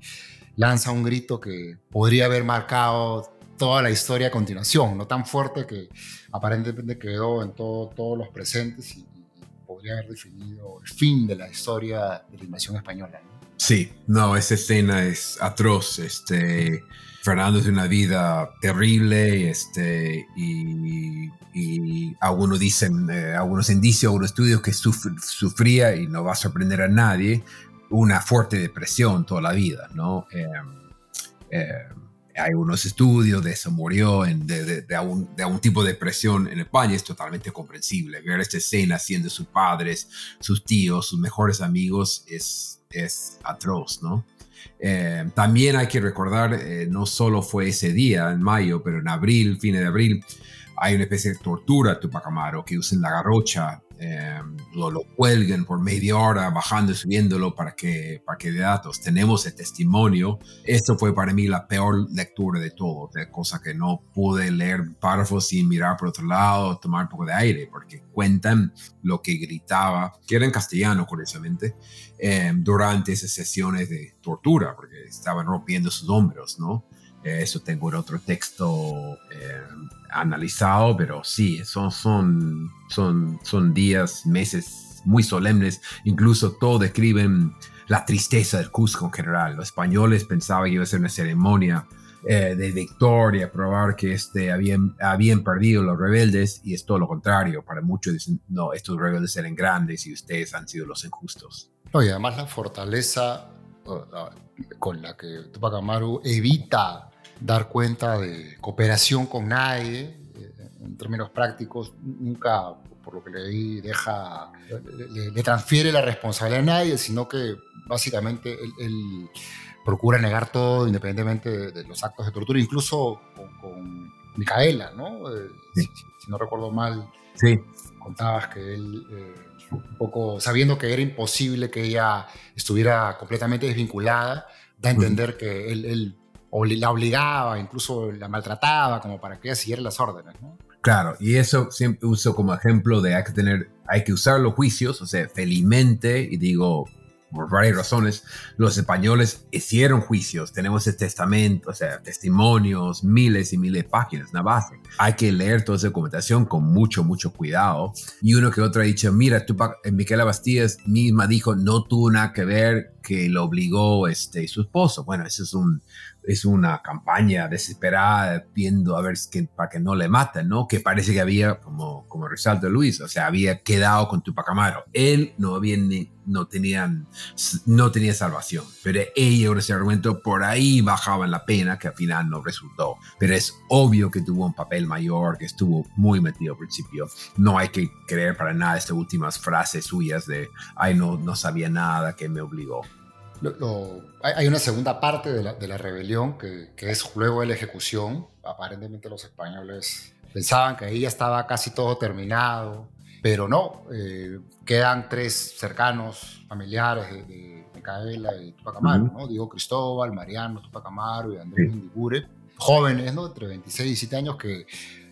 lanza un grito que podría haber marcado toda la historia a continuación, no tan fuerte que aparentemente quedó en todo, todos los presentes y, podría haber definido el fin de la historia de la invasión española. Sí, no, esa escena es atroz. Este, Fernando es una vida terrible este, y, y algunos dicen, eh, algunos indicios, algunos estudios que sufría y no va a sorprender a nadie, una fuerte depresión toda la vida, ¿no? Eh, eh, hay unos estudios de eso, murió en, de, de, de, algún, tipo de depresión en España, es totalmente comprensible. Ver esta escena siendo sus padres, sus tíos, sus mejores amigos es, es atroz, ¿no? Eh, también hay que recordar, no solo fue ese día, en mayo, pero en abril, fines de abril, hay una especie de tortura a Tupac Amaro que usan la garrocha Em, lo, lo, cuelguen por media hora bajando y subiéndolo para que, para que de datos. Tenemos el testimonio. Esto fue para mí la peor lectura de todo, de cosa que no pude leer párrafos sin mirar por otro lado, tomar un poco de aire, porque cuentan lo que gritaba, que era en castellano, curiosamente, em, durante esas sesiones de tortura, porque estaban rompiendo sus hombros, ¿no? Eso tengo en otro texto eh, analizado, pero sí, son, son, son, son días, meses muy solemnes. Incluso todos describen la tristeza del Cusco en general. Los españoles pensaban que iba a ser una ceremonia eh, de victoria, probar que este, habían, habían perdido los rebeldes y es todo lo contrario. Para muchos dicen, no, estos rebeldes eran grandes y ustedes han sido los injustos. No, y además la fortaleza con la que Tupac Amaru evita dar cuenta de cooperación con nadie, eh, en términos prácticos, nunca, por lo que leí, deja, le, transfiere la responsabilidad a nadie, sino que básicamente él, procura negar todo independientemente de, los actos de tortura, incluso con, Micaela, ¿no? Eh, si, no recuerdo mal, sí. contabas que él, eh, un poco sabiendo que era imposible que ella estuviera completamente desvinculada, da a entender que él, él la obligaba, incluso la maltrataba como para que ella siguiera las órdenes, ¿no? Claro, y eso siempre uso como ejemplo de hay que tener, hay que usar los juicios, o sea, felizmente, y digo por varias razones, los españoles hicieron juicios, tenemos el testamento, o sea, testimonios, miles y miles de páginas, una base. Hay que leer toda esa documentación con mucho, mucho cuidado. Y uno que otro ha dicho, mira, tú, Miquela Bastías misma dijo, no tuvo nada que ver que lo obligó este, su esposo. Bueno, eso es un, es una campaña desesperada viendo a ver que, para que no le maten, ¿no? Que parece que había, como, como resalta Luis, o sea, había quedado con Tupac Amaro. Él no había no tenían, no tenía salvación, pero ella, con ese argumento, por ahí bajaban la pena que al final no resultó. Pero es obvio que tuvo un papel mayor, que estuvo muy metido al principio. No hay que creer para nada estas últimas frases suyas de, ay, no, no sabía nada que me obligó hay una segunda parte de la, de la rebelión que, que, es luego de la ejecución. Aparentemente los españoles pensaban que ahí ya estaba casi todo terminado, pero no. Eh, quedan tres cercanos familiares de, de Micaela y Tupac Amaru, ¿no? Diego Cristóbal, Mariano Tupac Amaru y Andrés sí. jóvenes, ¿no? Entre 26 y 17 años que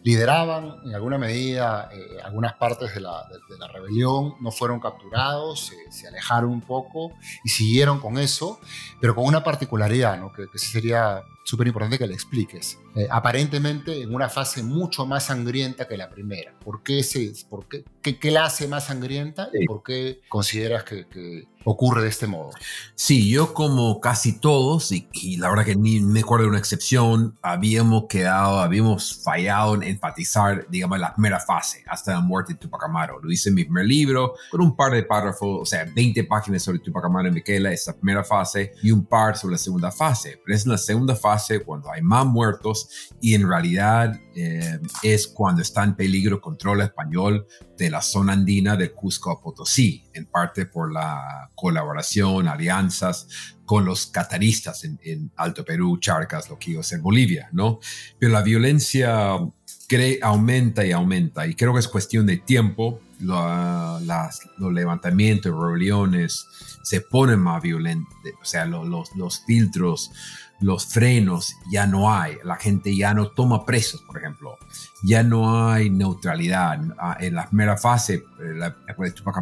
lideraban en alguna medida eh, algunas partes de la, de, la, rebelión, no fueron capturados, se alejaron un poco y siguieron con eso, pero con una particularidad, ¿no? que, que sería súper importante que le expliques. Eh, aparentemente en una fase mucho más sangrienta que la primera. ¿Por qué, se, por qué, qué, la hace más sangrienta y por qué consideras que, que, ocurre de este modo? Sí, yo como casi todos, y, la verdad que ni me acuerdo de una excepción, habíamos quedado, habíamos fallado en enfatizar, digamos, la primera fase, hasta la muerte de Tupac Amaru. Lo hice en mi primer libro, con un par de párrafos, o sea, 20 páginas sobre Tupac Amaru y Miquela, esa primera fase, y un par sobre la segunda fase. Pero es en la segunda fase cuando hay más muertos y en realidad eh, es cuando está en peligro control español de la zona andina de Cusco a Potosí, en parte por la colaboración, alianzas con los cataristas en, Alto Perú, Charcas, lo a ser Bolivia, ¿no? Pero la violencia aumenta y aumenta y creo que es cuestión de tiempo. las, los levantamientos, rebeliones se ponen más violentos, o sea, los, los filtros los frenos ya no hay, la gente ya no toma presos, por ejemplo, ya no hay neutralidad. Ah, en la primera fase, eh, la, de Tupac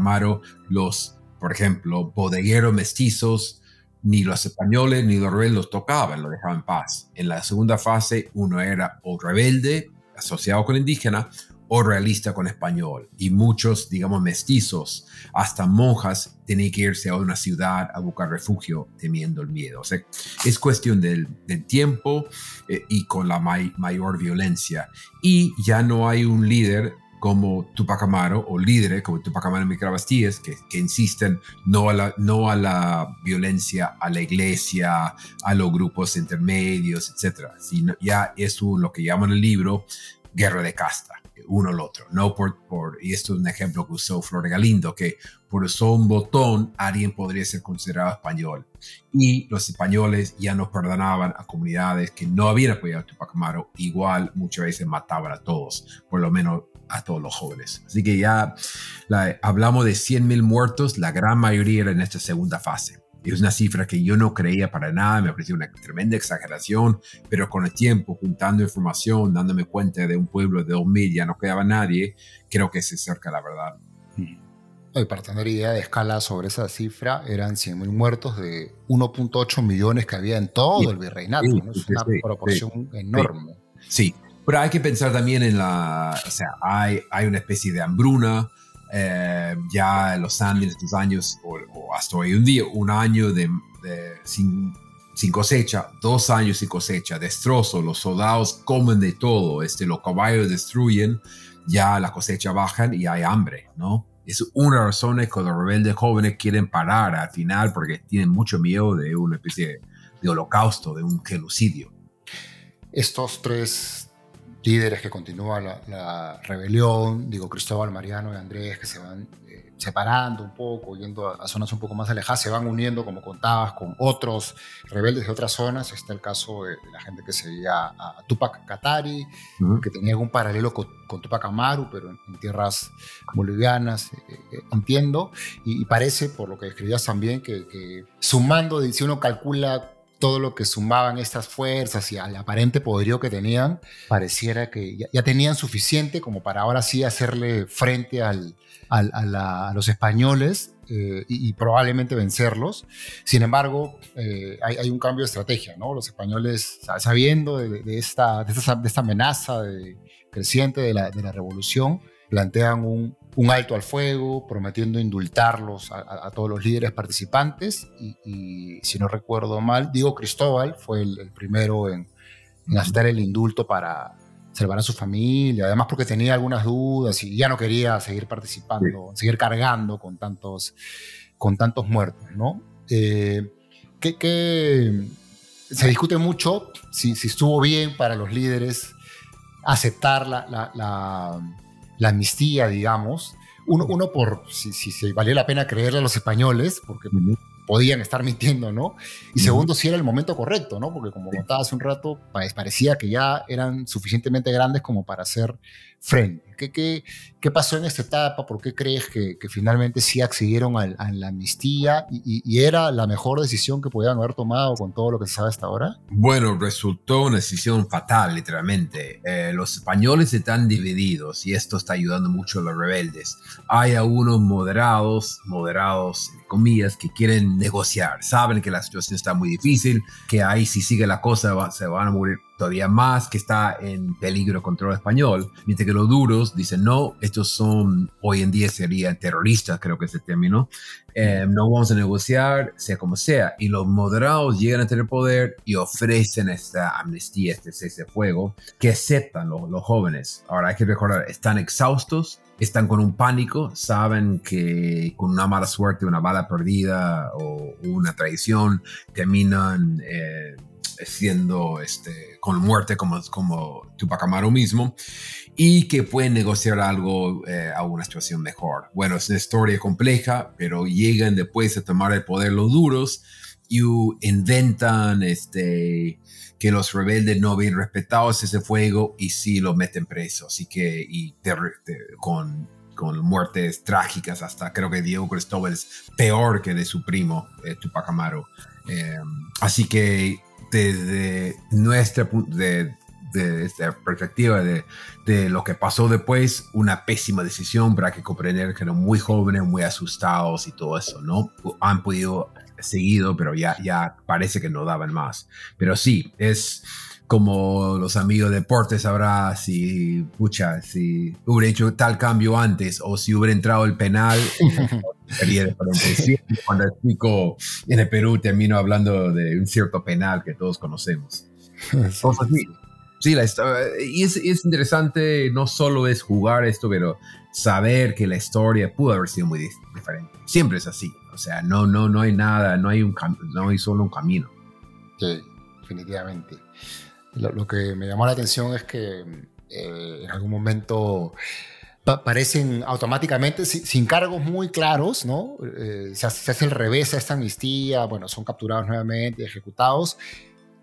los, por ejemplo, bodegueros mestizos, ni los españoles ni los rebeldes los tocaban, lo dejaban en paz. En la segunda fase, uno era o rebelde, asociado con indígena, o realista con español. Y muchos, digamos, mestizos, hasta monjas, tenían que irse a una ciudad a buscar refugio temiendo el miedo. O sea, es cuestión del, tiempo eh, y con la mayor violencia. Y ya no hay un líder como Tupac Amaro o líderes como Tupac Amaro y Micra Bastías que, que, insisten no a, la, no a la violencia a la iglesia, a los grupos intermedios, etc. Sino ya es lo que llaman el libro guerra de casta uno al otro, no por, y esto es un ejemplo que usó Flor Galindo, que por eso un botón alguien podría ser considerado español. Y los españoles ya no perdonaban a comunidades que no habían apoyado a Tupac Amaru, igual muchas veces mataban a todos, por lo menos a todos los jóvenes. Así que ya hablamos de 100.000 muertos, la gran mayoría era en esta segunda fase. Es una cifra que yo no creía para nada, me pareció una tremenda exageración, pero con el tiempo, juntando información, dándome cuenta de un pueblo de 2.000, ya no quedaba nadie, creo que se acerca la verdad. Y para tener idea de escala sobre esa cifra, eran 100.000 muertos de 1.8 millones que había en todo el virreinato. Es una proporción enorme. Sí, pero hay que pensar también en la, o sea, hay, hay una especie de hambruna, eh, ya los Andes, estos años, o, hasta hoy un día, un año de, sin, cosecha, dos años sin cosecha, destrozo, los soldados comen de todo, este, los caballos destruyen, ya la cosecha bajan y hay hambre, ¿no? Es una razón que los rebeldes jóvenes quieren parar al final porque tienen mucho miedo de una especie de holocausto, de un genocidio. Estos tres líderes que continúan la, rebelión, digo Cristóbal, Mariano y Andrés, que se van eh, separando un poco, yendo a, zonas un poco más alejadas, se van uniendo, como contabas, con otros rebeldes de otras zonas. Está el caso de, la gente que seguía a, Tupac Katari, que tenía algún paralelo con, Tupac Amaru, pero en, tierras bolivianas, eh, eh, entiendo. Y, parece, por lo que escribías también, que, que sumando, si uno calcula todo lo que sumaban estas fuerzas y al aparente poderío que tenían, pareciera que ya, tenían suficiente como para ahora sí hacerle frente a, los españoles eh, y, probablemente vencerlos. Sin embargo, eh, hay, un cambio de estrategia, ¿no? Los españoles, sabiendo de, esta, amenaza creciente de la revolución, plantean un, un alto al fuego, prometiendo indultarlos a, todos los líderes participantes. Y, si no recuerdo mal, Diego Cristóbal fue el, primero en, aceptar el indulto para salvar a su familia, además porque tenía algunas dudas y ya no quería seguir participando, seguir cargando con tantos, con tantos muertos, ¿no? Eh, que, se discute mucho si, estuvo bien para los líderes aceptar la la amnistía, digamos. Uno, uno por si, si, valía la pena creerle a los españoles, porque podían estar mintiendo, ¿no? Y segundo, si era el momento correcto, ¿no? Porque como contaba hace un rato, parecía que ya eran suficientemente grandes como para hacer frente. ¿Qué, qué, qué pasó en esta etapa? ¿Por qué crees que, que finalmente sí accedieron a, la amnistía y, y, era la mejor decisión que podían haber tomado con todo lo que se sabe hasta ahora? Bueno, resultó una decisión fatal, literalmente. Eh, los españoles están divididos y esto está ayudando mucho a los rebeldes. Hay algunos moderados, moderados, comillas, que quieren negociar. Saben que la situación está muy difícil, que ahí si sigue la cosa se van a morir todavía más que está en peligro contra el español, mientras que los duros dicen, no, estos son, hoy en día serían terroristas, creo que es el término, eh, no vamos a negociar, sea como sea, y los moderados llegan a tener poder y ofrecen esta amnistía, este cese de fuego, que aceptan los, los jóvenes. Ahora hay que recordar, están exhaustos, están con un pánico, saben que con una mala suerte, una bala perdida o una traición terminan eh, siendo este, con muerte como, como Tupac Amaru mismo y que pueden negociar algo eh, a una situación mejor. Bueno, es una historia compleja, pero llegan después a tomar el poder los duros y inventan este, que los rebeldes no habían respetado ese fuego y sí lo meten preso. Así que, y con, con muertes trágicas, hasta creo que Diego Cristóbal es peor que de su primo, eh, Tupac Amaru. Eh, así que desde nuestra de, de, perspectiva de, de, lo que pasó después, una pésima decisión para que comprender que eran muy jóvenes, muy asustados y todo eso, ¿no? Han podido seguido, pero ya, ya parece que no daban más. Pero sí, es como los amigos de deportes sabrá si, pucha, si hubiera hecho tal cambio antes o si hubiera entrado el penal. Cuando explico en el Perú termino hablando de un cierto penal que todos conocemos. Sí, la y es, es, interesante, no solo es jugar esto, pero saber que la historia pudo haber sido muy diferente. Siempre es así. O sea, no, no, no hay nada, no hay, un no hay solo un camino. Sí, definitivamente. Lo, que me llamó la atención es que eh, en algún momento parecen automáticamente, sin, cargos muy claros, ¿no? Eh, se, hace, el revés a esta amnistía, bueno, son capturados nuevamente, ejecutados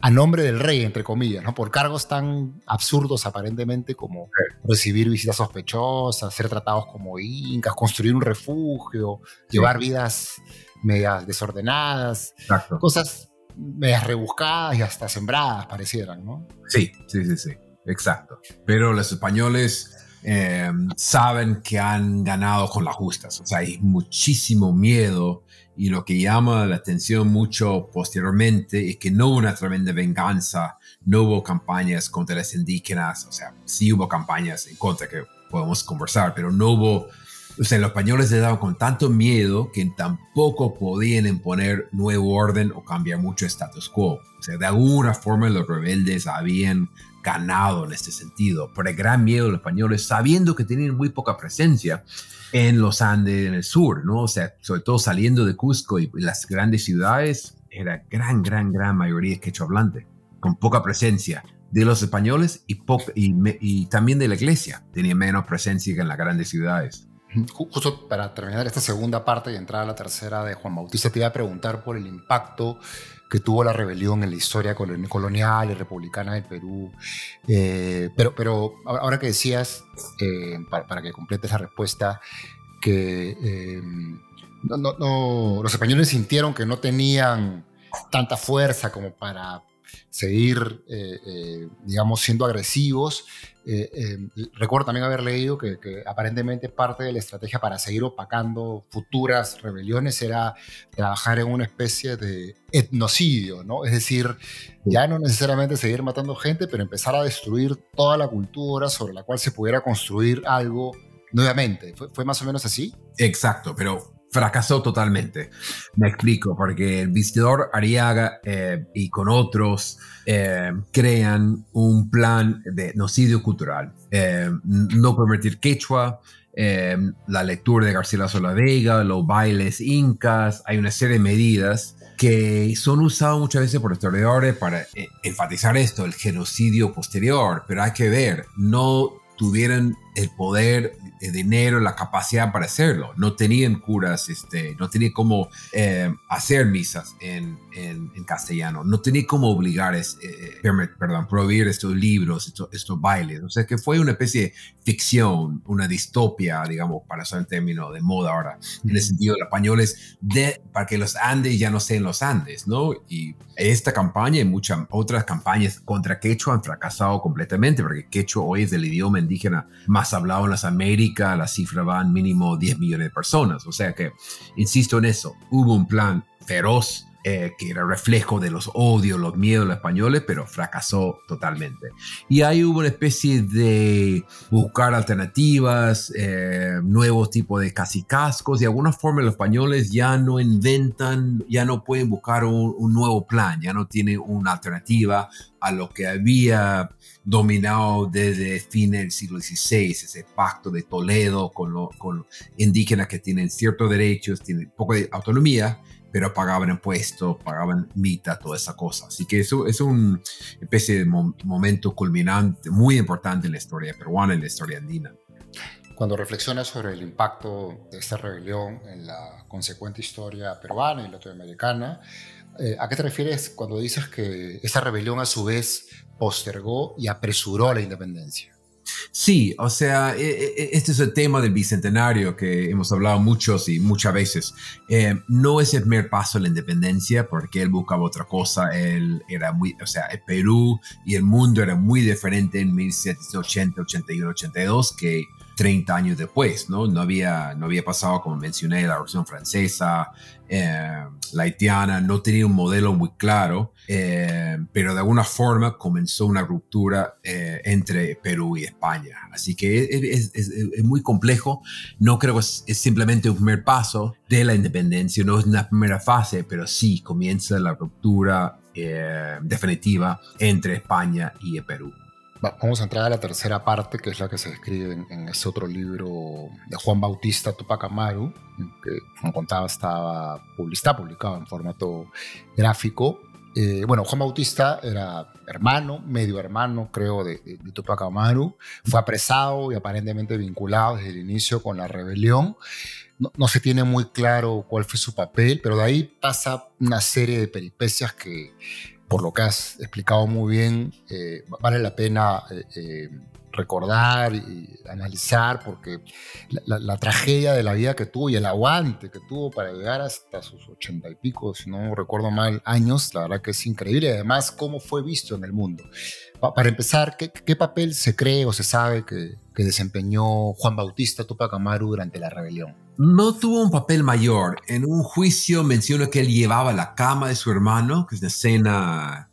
a nombre del rey, entre comillas, ¿no? Por cargos tan absurdos aparentemente como recibir visitas sospechosas, ser tratados como incas, construir un refugio, llevar vidas medias desordenadas, cosas medias rebuscadas y hasta sembradas parecieran, ¿no? Sí, sí, sí, sí, exacto. Pero los españoles eh, saben que han ganado con las justas. O sea, hay muchísimo miedo y lo que llama la atención mucho posteriormente es que no hubo una tremenda venganza, no hubo campañas contra las indígenas, o sea, sí hubo campañas en contra que podemos conversar, pero no hubo, los españoles se daban con tanto miedo que tampoco podían imponer nuevo orden o cambiar mucho status quo. O sea, de alguna forma los rebeldes habían ganado en este sentido, por el gran miedo de los españoles, sabiendo que tenían muy poca presencia en los Andes, en el sur, ¿no? O sea, sobre todo saliendo de Cusco y las grandes ciudades, era gran, gran, gran mayoría quechua hablante, con poca presencia, de los españoles y, y, también de la iglesia. Tenía menos presencia que en las grandes ciudades. Justo para terminar esta segunda parte y entrar a la tercera de Juan Bautista, te iba a preguntar por el impacto que tuvo la rebelión en la historia colonial y republicana del Perú. Eh, pero, ahora que decías, eh, para, que completes la respuesta, que eh, los españoles sintieron que no tenían tanta fuerza como para seguir, digamos, siendo agresivos. Eh, recuerdo también haber leído que, aparentemente parte de la estrategia para seguir opacando futuras rebeliones era trabajar en una especie de etnocidio, ¿no? Es decir, ya no necesariamente seguir matando gente, pero empezar a destruir toda la cultura sobre la cual se pudiera construir algo nuevamente. ¿Fue, fue más o menos así? Exacto, pero fracasó totalmente. Me explico, porque el visitador Ariaga eh, y con otros eh, crean un plan de nocidio cultural. Eh, no permitir quechua, la lectura de García La Vega, los bailes incas, hay una serie de medidas que son usadas muchas veces por historiadores para enfatizar esto, el genocidio posterior, pero hay que ver, no tuvieran el poder, el dinero, la capacidad para hacerlo. No tenían curas, este, no tenían cómo eh, hacer misas en, en, castellano, no tenían cómo obligar, es, eh, perdón, prohibir estos libros, estos, estos, bailes. O sea que fue una especie de ficción, una distopia, digamos, para usar el término de moda ahora, en el sentido de los españoles, de, para que los Andes ya no sean los Andes, ¿no? Y esta campaña y muchas otras campañas contra Quechua han fracasado completamente, porque Quechua hoy es el idioma indígena más hablado en las Américas, la cifra van mínimo 10 millones de personas. O sea que, insisto en eso, hubo un plan feroz eh, que era reflejo de los odios, los miedos de los españoles, pero fracasó totalmente. Y ahí hubo una especie de buscar alternativas, eh, nuevos tipos de casicascos, de alguna forma los españoles ya no inventan, ya no pueden buscar un, un nuevo plan, ya no tienen una alternativa a lo que había dominado desde fines del siglo XVI, ese pacto de Toledo con, con indígenas que tienen ciertos derechos, tienen poco de autonomía, pero pagaban impuestos, pagaban mitad, toda esa cosa. Así que eso es una especie de momento culminante muy importante en la historia peruana, en la historia andina. Cuando reflexionas sobre el impacto de esta rebelión en la consecuente historia peruana y latinoamericana, eh, ¿a qué te refieres cuando dices que esta rebelión a su vez postergó y apresuró la independencia? Sí, o sea, e, e, e, este es el tema del bicentenario que hemos hablado muchos y muchas veces. Eh, no es el primer paso a la independencia porque él buscaba otra cosa. Él era muy, o sea, el Perú y el mundo era muy diferente en 1780, 81, 82 que 30 años después, ¿no? No había, no había pasado, como mencioné, la Revolución Francesa, eh, la haitiana, no tenía un modelo muy claro, eh, pero de alguna forma comenzó una ruptura eh, entre Perú y España. Así que es, muy complejo, no creo que es, simplemente un primer paso de la independencia, no es una primera fase, pero sí comienza la ruptura definitiva entre España y Perú. Vamos a entrar a la tercera parte, que es la que se describe en, ese otro libro de Juan Bautista Tupac Amaru, que, como contaba, estaba, está publicado en formato gráfico. Eh, bueno, Juan Bautista era hermano, medio hermano, creo, de, Tupac Amaru. Fue apresado y aparentemente vinculado desde el inicio con la rebelión. No, no, se tiene muy claro cuál fue su papel, pero de ahí pasa una serie de peripecias que por lo que has explicado muy bien, eh, vale la pena eh, eh, recordar y analizar, porque la, tragedia de la vida que tuvo y el aguante que tuvo para llegar hasta sus ochenta y pico, si no recuerdo mal, años, la verdad que es increíble. Además, cómo fue visto en el mundo. Para empezar, ¿qué, papel se cree o se sabe que, desempeñó Juan Bautista Tupac Amaru durante la rebelión? No tuvo un papel mayor. En un juicio menciona que él llevaba la cama de su hermano, que es una escena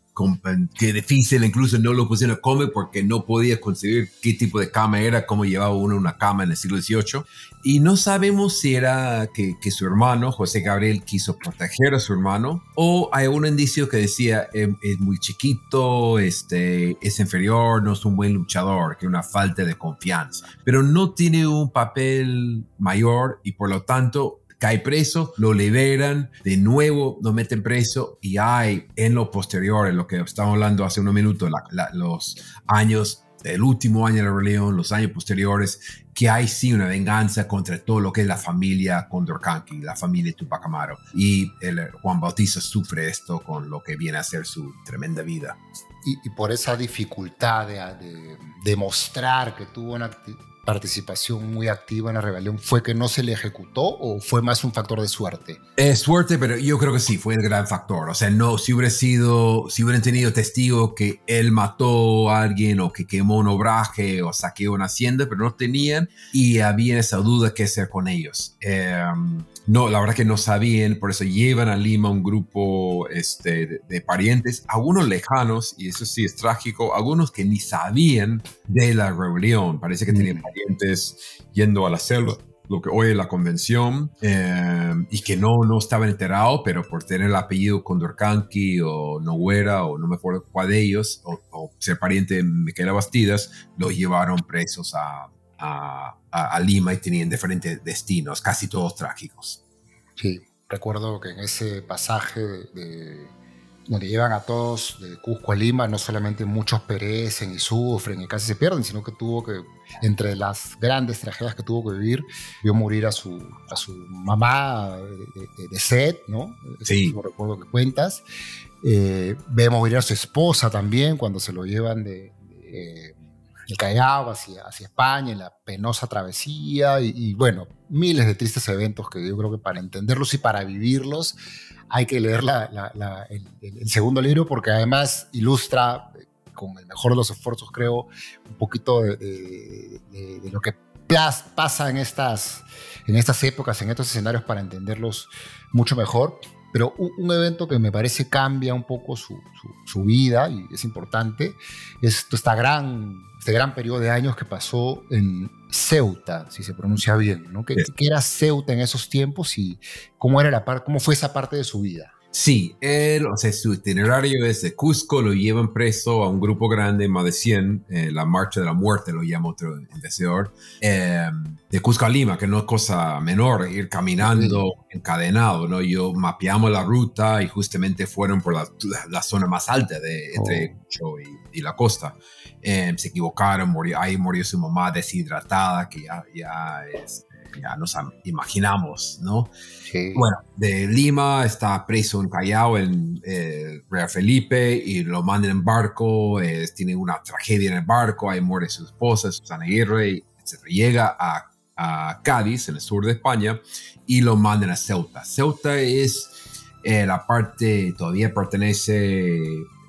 que difícil, incluso no lo pusieron a comer porque no podía conseguir qué tipo de cama era, cómo llevaba uno una cama en el siglo XVIII. Y no sabemos si era que, que su hermano, José Gabriel, quiso proteger a su hermano o hay un indicio que decía em, es, muy chiquito, este, es inferior, no es un buen luchador, que una falta de confianza. Pero no tiene un papel mayor y por lo tanto cae preso, lo liberan, de nuevo lo meten preso y hay en lo posterior, en lo que estamos hablando hace unos minutos, los años el último año de la rebelión, los años posteriores, que hay sí una venganza contra todo lo que es la familia Condorcanqui, la familia Tupac Amaru. Y el, Juan Bautista sufre esto con lo que viene a ser su tremenda vida. Y, por esa dificultad de, demostrar que tuvo una participación muy activa en la rebelión fue que no se le ejecutó o fue más un factor de suerte? Es suerte, pero yo creo que sí, fue el gran factor. O sea, no, si hubiera sido, si hubieran tenido testigo que él mató a alguien o que quemó un obraje o saqueó una hacienda, pero no tenían y había esa duda qué hacer con ellos. Em, no, la verdad que no sabían, por eso llevan a Lima un grupo este, de, parientes, algunos lejanos, y eso sí es trágico, algunos que ni sabían de la rebelión, parece que tenían mm. parientes yendo a la selva lo que hoy es la convención, eh, y que no, no estaban enterados, pero por tener el apellido Condorcanqui o Noguera, o no me acuerdo cuál de ellos, o, ser pariente de Miquela Bastidas, los llevaron presos a, a, Lima y tenían diferentes destinos, casi todos trágicos. Sí, recuerdo que en ese pasaje de, donde llevan a todos de Cusco a Lima, no solamente muchos perecen y sufren y casi se pierden, sino que tuvo que, entre las grandes tragedias que tuvo que vivir, vio morir a su, a su mamá de, sed, ¿no? Sí. Recuerdo que cuentas. Eh, ve morir a su esposa también cuando se lo llevan de el Callao hacia, hacia España, la penosa travesía y, bueno, miles de tristes eventos que yo creo que para entenderlos y para vivirlos hay que leer el, segundo libro porque además ilustra con el mejor de los esfuerzos creo un poquito de, lo que pasa en estas, en estas épocas, en estos escenarios para entenderlos mucho mejor. Pero un, evento que me parece cambia un poco su, su, vida y es importante es esta gran, este gran periodo de años que pasó en Ceuta, si se pronuncia bien, ¿no? ¿Qué, ¿Qué, era Ceuta en esos tiempos y cómo, era la cómo fue esa parte de su vida? Sí, él, o sea, su itinerario es de Cusco, lo llevan preso a un grupo grande, más de 100, eh, la Marcha de la Muerte lo llama otro deseador, eh, de Cusco a Lima, que no es cosa menor, ir caminando encadenado, ¿no? Yo mapeamos la ruta y justamente fueron por la, la, zona más alta de entre oh. y, y, la costa. Eh, se equivocaron, murió, ahí murió su mamá deshidratada, que ya, ya es ya nos imaginamos, ¿no? Bueno, de Lima está preso en Callao, en eh, Real Felipe, y lo mandan en barco, tiene una tragedia en el barco, ahí muere su esposa, Susana Aguirre, se llega a, Cádiz, en el sur de España, y lo mandan a Ceuta. Ceuta es eh, la parte, todavía pertenece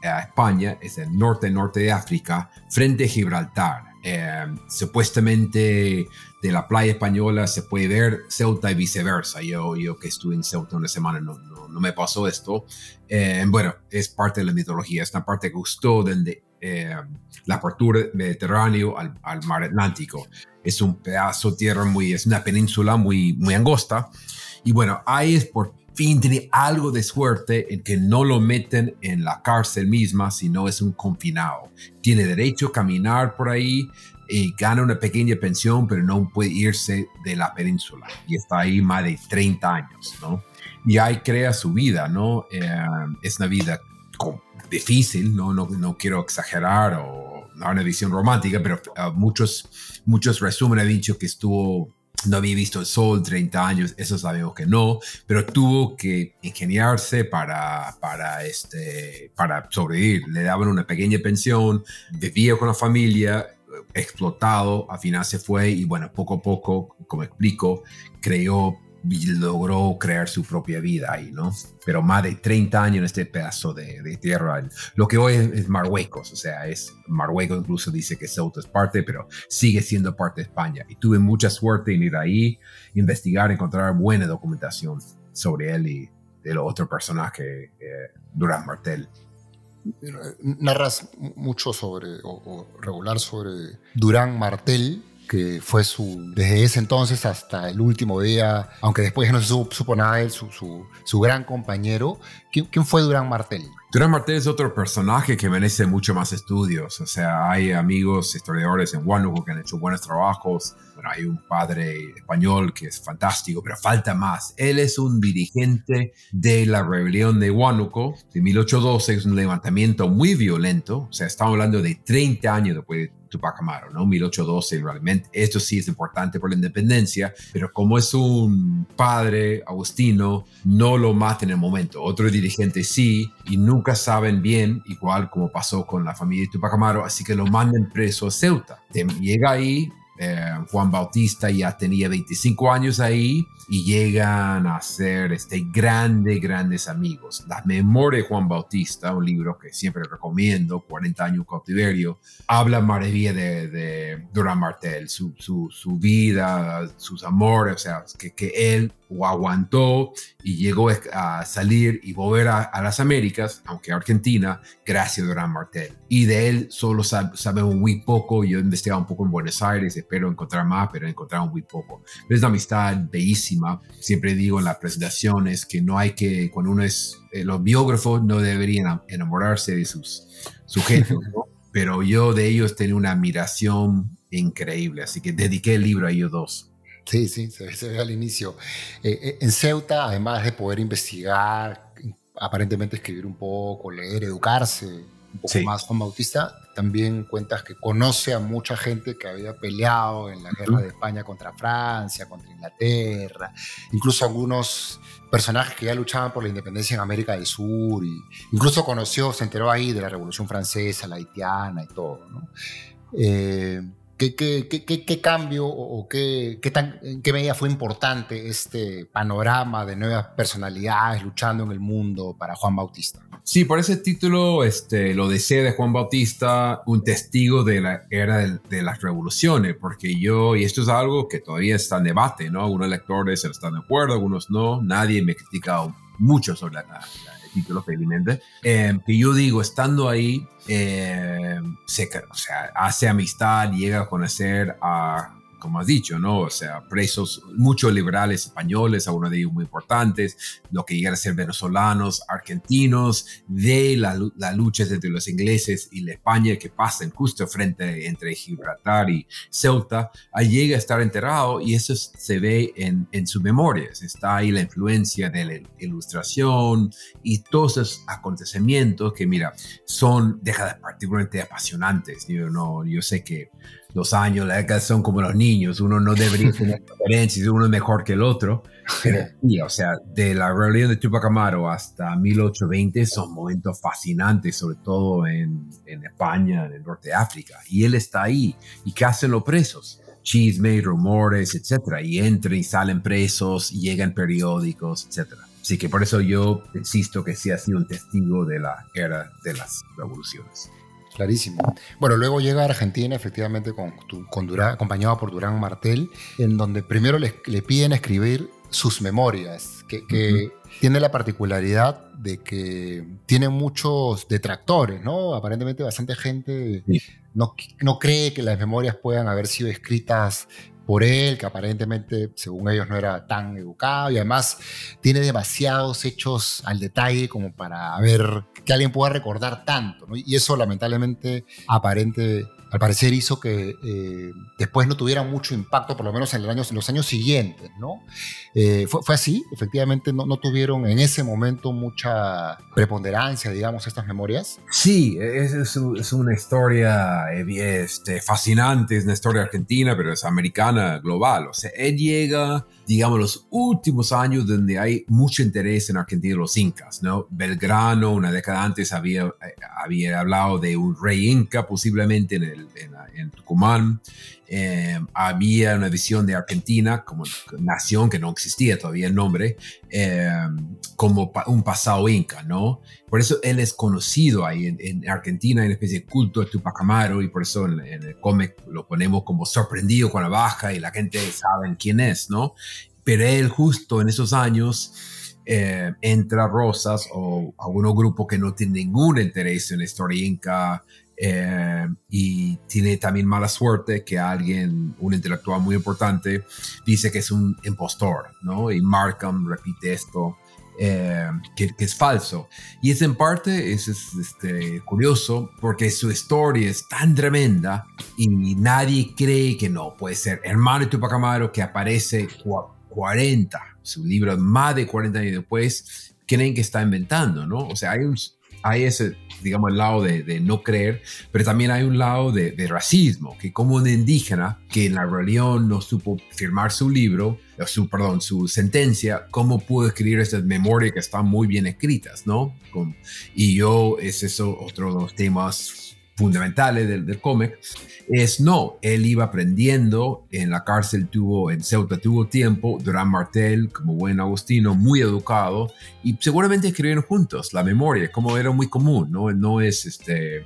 a España, es el norte-norte de África, frente a Gibraltar. Eh, supuestamente de la playa española se puede ver Ceuta y viceversa. Yo, yo que estuve en Ceuta una semana no, no, me pasó esto. Eh, bueno, es parte de la mitología, es una parte que gustó de eh, la apertura Mediterráneo al, al, mar Atlántico. Es un pedazo de tierra muy, es una península muy, muy angosta. Y bueno, ahí es por fin tiene algo de suerte en que no lo meten en la cárcel misma, sino es un confinado. Tiene derecho a caminar por ahí, y gana una pequeña pensión, pero no puede irse de la península. Y está ahí más de 30 años, ¿no? Y ahí crea su vida, ¿no? Eh, es una vida difícil, ¿no? ¿no? No quiero exagerar o dar una visión romántica, pero uh, muchos, muchos resúmenes han dicho que estuvo no había visto el sol 30 años, eso sabemos que no, pero tuvo que ingeniarse para, para, este, para sobrevivir. Le daban una pequeña pensión, vivía con la familia, explotado, al final se fue y bueno, poco a poco, como explico, creó logró crear su propia vida ahí, ¿no? Pero más de 30 años en este pedazo de, tierra. Lo que hoy es, Marruecos, o sea, es Marruecos incluso dice que Ceuta es parte, pero sigue siendo parte de España. Y tuve mucha suerte en ir ahí, investigar, encontrar buena documentación sobre él y del otro personaje, eh, Durán Martel narras mucho sobre, o, regular sobre Durán Martel, que fue su, desde ese entonces hasta el último día, aunque después no se supo, nada de él, su, su, gran compañero. ¿Quién, fue Durán Martel? Durán Martel es otro personaje que merece mucho más estudios. O sea, hay amigos historiadores en Huánuco que han hecho buenos trabajos. Bueno, hay un padre español que es fantástico, pero falta más. Él es un dirigente de la rebelión de Huánuco de 1812. Es un levantamiento muy violento. O sea, estamos hablando de 30 años después de Tupac Amaru, ¿no? 1812 realmente. Esto sí es importante por la independencia, pero como es un padre agustino, no lo mata en el momento. Otro dirigente sí, y nunca saben bien, igual como pasó con la familia de Tupac Amaru, así que lo mandan preso a Ceuta. Llega ahí, eh, Juan Bautista ya tenía 25 años ahí y llegan a ser este, grandes, grandes amigos. La memoria de Juan Bautista, un libro que siempre recomiendo, 40 años cautiverio, habla maravilla de, de Durán Martel, su, su, su, vida, sus amores, o sea, que, que él aguantó y llegó a salir y volver a, las Américas, aunque Argentina, gracias a Durán Martel. Y de él solo sabemos muy poco. Yo he investigado un poco en Buenos Aires, espero encontrar más, pero he encontrado muy poco. es una amistad bellísima. Siempre digo en las presentaciones que no hay que, cuando uno es, eh, los biógrafos no deberían enamorarse de sus sujetos, pero yo de ellos tengo una admiración increíble, así que dediqué el libro a ellos dos. Sí, sí, se, ve al inicio. Eh, eh, en Ceuta, además de poder investigar, aparentemente escribir un poco, leer, educarse un poco más Juan Bautista, también cuentas que conoce a mucha gente que había peleado en la guerra de España contra Francia, contra Inglaterra, incluso algunos personajes que ya luchaban por la independencia en América del Sur, y incluso conoció, se enteró ahí de la Revolución Francesa, la haitiana y todo. ¿no? Eh, ¿Qué, cambio o qué, tan, en qué medida fue importante este panorama de nuevas personalidades luchando en el mundo para Juan Bautista? Sí, por ese título este, lo desea de Juan Bautista, un testigo de la era de, las revoluciones, porque yo, y esto es algo que todavía está en debate, ¿no? Algunos lectores están de acuerdo, algunos no, nadie me ha criticado mucho sobre la felizmente, eh, que yo digo, estando ahí, eh, se, o sea, hace amistad, llega a conocer a como has dicho, ¿no? O sea, presos, muchos liberales españoles, algunos de ellos muy importantes, lo que llegan a ser venezolanos, argentinos, de las la luchas entre los ingleses y la España que pasan justo frente entre Gibraltar y Ceuta, llega a estar enterrado y eso se ve en, en sus memorias. Está ahí la influencia de la ilustración y todos esos acontecimientos que, mira, son, deja particularmente apasionantes. Yo, no, yo sé que los años, la década son como los niños, uno no debería tener preferencias, uno es mejor que el otro. Pero o sea, de la rebelión de Tupac Amaru hasta 1820 son momentos fascinantes, sobre todo en, en España, en el norte de África. Y él está ahí. ¿Y qué hacen los presos? Chisme, rumores, etcétera. Y entran y salen presos, y llegan periódicos, etcétera. Así que por eso yo insisto que sí ha sido un testigo de la era de las revoluciones. Clarísimo. Bueno, luego llega a Argentina, efectivamente, con, con Durán, acompañado por Durán Martel, en donde primero le, le piden escribir sus memorias, que, tiene la particularidad de que tiene muchos detractores, ¿no? Aparentemente bastante gente no, no cree que las memorias puedan haber sido escritas por él, que aparentemente, según ellos, no era tan educado y además tiene demasiados hechos al detalle como para ver que alguien pueda recordar tanto. Y eso lamentablemente aparente al parecer hizo que eh, después no tuviera mucho impacto, por lo menos en, los años siguientes, ¿no? Eh, fue, así, efectivamente no, no, tuvieron en ese momento mucha preponderancia, digamos, estas memorias. Sí, es, es, una historia eh, este, fascinante, es una historia argentina, pero es americana, global. O sea, él llega digamos, los últimos años donde hay mucho interés en Argentina los incas, ¿no? Belgrano, una década antes, había, eh, había hablado de un rey inca, posiblemente en, el, en, Tucumán. Eh, había una visión de Argentina como nación, que no existía todavía el nombre, eh, como un pasado inca, ¿no? Por eso él es conocido ahí en, Argentina, hay una especie de culto de Tupac Amaru, y por eso en, en el cómic lo ponemos como sorprendido con la baja y la gente sabe quién es, ¿no? Pero él justo en esos años eh, entra Rosas o algunos grupos que no tienen ningún interés en la historia inca eh, y tiene también mala suerte que alguien, un intelectual muy importante, dice que es un impostor, ¿no? Y Markham repite esto eh, que, es falso. Y es en parte es, este, curioso porque su historia es tan tremenda y nadie cree que no puede ser hermano de Tupac Amaru que aparece 40, su libro más de 40 años después, creen que está inventando, ¿no? O sea, hay un, hay ese, digamos, el lado de, no creer, pero también hay un lado de, racismo, que como un indígena que en la rebelión no supo firmar su libro, su, perdón, su sentencia, ¿cómo pudo escribir estas memorias que están muy bien escritas, no? y yo, es eso otro de los temas fundamentales del, del cómic, es no, él iba aprendiendo, en la cárcel tuvo, en Ceuta tuvo tiempo, Durán Martel, como buen agustino, muy educado, y seguramente escribieron juntos la memoria, como era muy común, ¿no? No es este...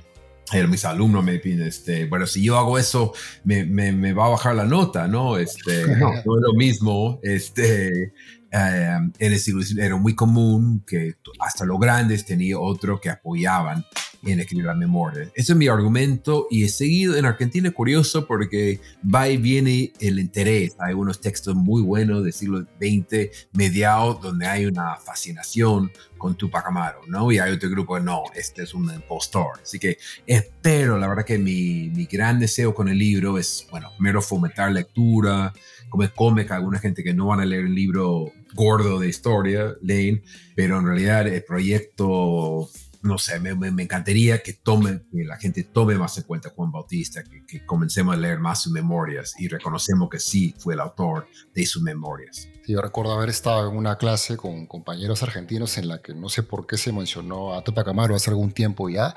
mis alumnos me piden, este, bueno, si yo hago eso, me, me, me va a bajar la nota, ¿no? Este, no, no es lo mismo, este, eh, en el siglo era muy común que hasta los grandes tenía otro que apoyaban en escribir la memoria. Ese es mi argumento y he seguido en Argentina curioso porque va y viene el interés. Hay unos textos muy buenos del siglo XX, mediados, donde hay una fascinación con Tupac Amaru, ¿no? Y hay otro grupo no, este es un impostor. Así que espero, la verdad que mi, mi gran deseo con el libro es, bueno, primero fomentar lectura, como es cómica, alguna gente que no van a leer el libro gordo de historia, leen, pero en realidad el proyecto no sé, me, me, encantaría que, tome, que la gente tome más en cuenta a Juan Bautista, que, comencemos a leer más sus memorias y reconocemos que sí fue el autor de sus memorias. yo recuerdo haber estado en una clase con compañeros argentinos en la que no sé por qué se mencionó a Tupac Amaru hace algún tiempo ya,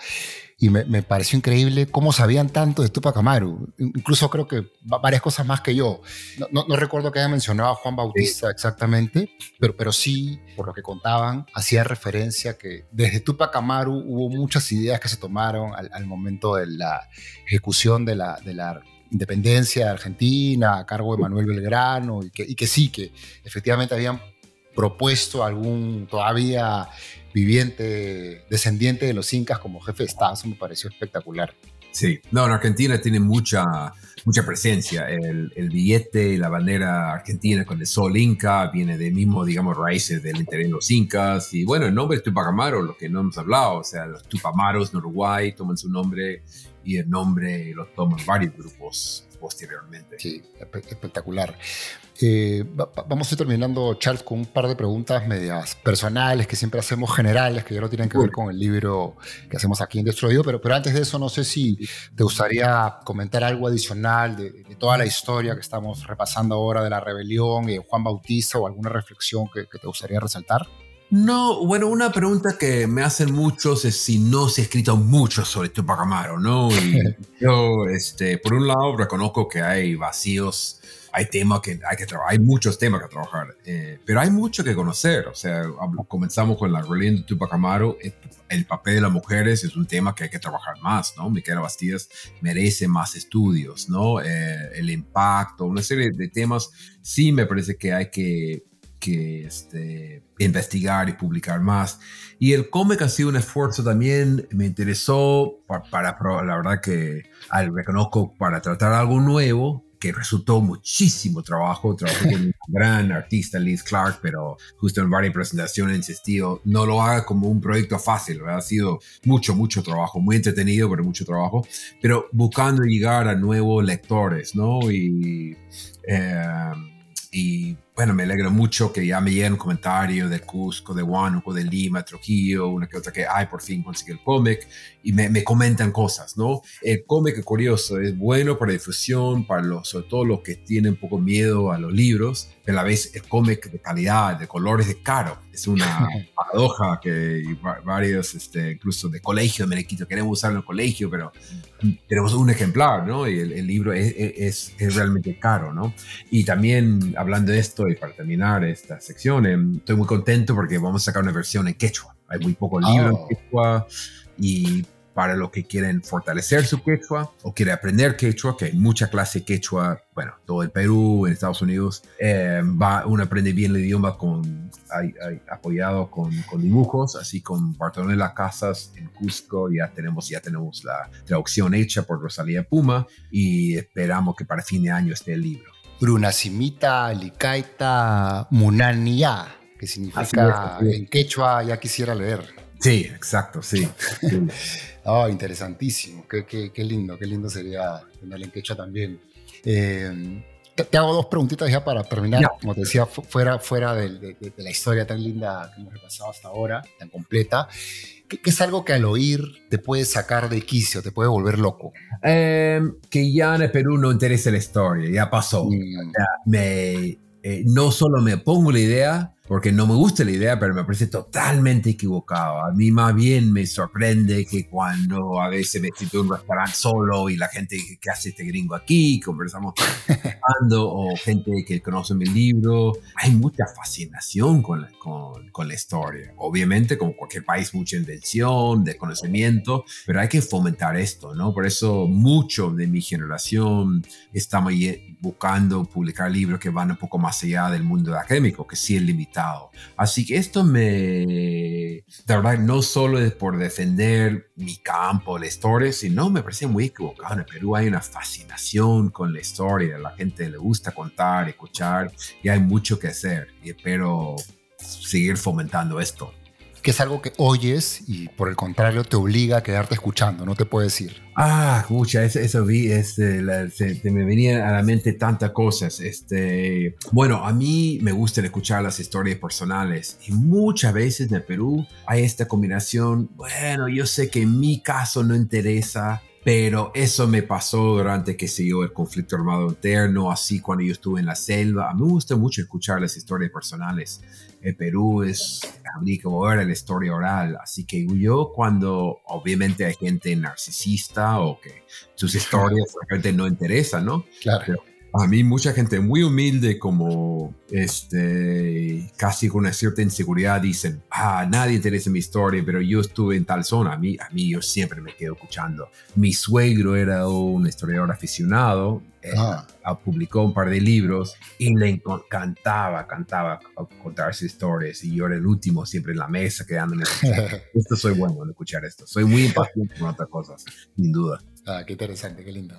y me, me, pareció increíble cómo sabían tanto de Tupac Amaru. Incluso creo que varias cosas más que yo. No, no, recuerdo que haya mencionado a Juan Bautista exactamente, pero, pero sí, por lo que contaban, hacía referencia que desde Tupac Amaru hubo muchas ideas que se tomaron al, al momento de la ejecución de la, de la independencia de Argentina a cargo de Manuel Belgrano y que, y que sí, que efectivamente habían propuesto algún todavía viviente, descendiente de los incas como jefe de Estado. Eso me pareció espectacular. Sí, no, en Argentina tiene mucha, mucha presencia. El, el billete y la bandera argentina con el sol inca viene de mismo, digamos, raíces del interior de los incas. Y bueno, el nombre es Tupac Amaru, lo que no hemos hablado. O sea, los Tupamaros en Uruguay toman su nombre y el nombre lo toman varios grupos posteriormente. Sí, espectacular. Eh, vamos a ir terminando, Charles, con un par de preguntas medias personales que siempre hacemos generales, que ya no tienen que ver con el libro que hacemos aquí en Destruido, pero, pero antes de eso, no sé si te gustaría comentar algo adicional de, toda la historia que estamos repasando ahora de la rebelión y Juan Bautista o alguna reflexión que, te gustaría resaltar. No, bueno, una pregunta que me hacen muchos es si no se ha escrito mucho sobre Tupac Amaru, ¿no? Y yo, este, por un lado, reconozco que hay vacíos hay temas que hay que trabajar, hay muchos temas que trabajar, eh, pero hay mucho que conocer. O sea, comenzamos con la religión de Tupac Amaru, el papel de las mujeres es un tema que hay que trabajar más, ¿no? Miquela Bastidas merece más estudios, ¿no? Eh, el impacto, una serie de temas, sí me parece que hay que que este, investigar y publicar más. Y el cómic ha sido un esfuerzo también, me interesó para, para la verdad que al, reconozco para tratar algo nuevo, que resultó muchísimo trabajo. Trabajé con un gran artista, Liz Clark, pero justo en varias presentaciones insistido, no lo haga como un proyecto fácil, ha sido mucho, mucho trabajo, muy entretenido, pero mucho trabajo, pero buscando llegar a nuevos lectores, ¿no? Y, eh, y bueno, me alegro mucho que ya me lleguen comentarios de Cusco, de Huánuco, de Lima, Trujillo, una que otra que, ay, por fin conseguí el cómic, y me, me, comentan cosas, ¿no? El cómic, curioso, es bueno para difusión, para los, sobre todo los que tienen un poco miedo a los libros, pero a la vez el cómic de calidad, de colores, de caro. Es una paradoja que varios, este, incluso de colegio de Merequito, queremos usarlo en el colegio, pero tenemos un ejemplar, ¿no? Y el, el libro es, es, es realmente caro, ¿no? Y también, hablando de esto, y para terminar esta sección, em, estoy muy contento porque vamos a sacar una versión en quechua. Hay muy pocos libros en oh. quechua y para los que quieren fortalecer su quechua o quieren aprender quechua, que hay mucha clase quechua, bueno, todo el Perú, en Estados Unidos, em, va, uno aprende bien el idioma con, apoyado con, con, dibujos, así con Bartolomé Las Casas en Cusco, ya tenemos, ya tenemos la traducción hecha por Rosalía Puma y esperamos que para fin de año esté el libro. Brunacimita, Licaita, Munania. que significa en quechua ya quisiera leer. Sí, exacto, sí. oh, interesantísimo, qué, qué, qué, lindo, qué lindo sería tener en quechua también. Eh, te, hago dos preguntitas ya para terminar. Como te decía, fuera, fuera de, la historia tan linda que hemos repasado hasta ahora, tan completa, ¿qué, es algo que al oír te puede sacar de quicio, te puede volver loco? Em, que ya en el Perú no interesa la historia, ya pasó. Mm. me, eh, no solo me pongo la idea, porque no me gusta la idea, pero me parece totalmente equivocado. A mí más bien me sorprende que cuando a veces me siento en un restaurante solo y la gente que ¿qué hace este gringo aquí? Conversamos o gente que conoce mi libro. Hay mucha fascinación con la, con, con la historia. Obviamente, como cualquier país, mucha invención, desconocimiento, pero hay que fomentar esto, ¿no? Por eso mucho de mi generación estamos buscando publicar libros que van un poco más allá del mundo académico, que sí es limitado Así que esto me, de verdad, no solo es por defender mi campo, la historia, sino me parece muy equivocado. En Perú hay una fascinación con la historia, la gente le gusta contar, escuchar, y hay mucho que hacer. Y espero seguir fomentando esto que es algo que oyes y por el contrario te obliga a quedarte escuchando, no te puedes ir. Ah, escucha, eso, vi, este, se, me venían a la mente tantas cosas. Este, bueno, a mí me gusta escuchar las historias personales y muchas veces en el Perú hay esta combinación, bueno, yo sé que en mi caso no interesa, pero eso me pasó durante que siguió el conflicto armado interno, así cuando yo estuve en la selva. A mí me gusta mucho escuchar las historias personales. El Perú es, como ver la historia oral, así que yo cuando obviamente hay gente narcisista o que sus historias realmente no interesan, ¿no? Claro a mí mucha gente muy humilde como este casi con una cierta inseguridad dicen ah nadie interesa mi historia pero yo estuve en tal zona a mí a mí yo siempre me quedo escuchando. Mi suegro era un historiador aficionado eh, ah. publicó un par de libros y le encantaba cantaba contar sus historias y yo era el último siempre en la mesa quedándome esto soy bueno en escuchar esto. Soy muy impaciente con otras cosas sin duda. Ah qué interesante qué lindo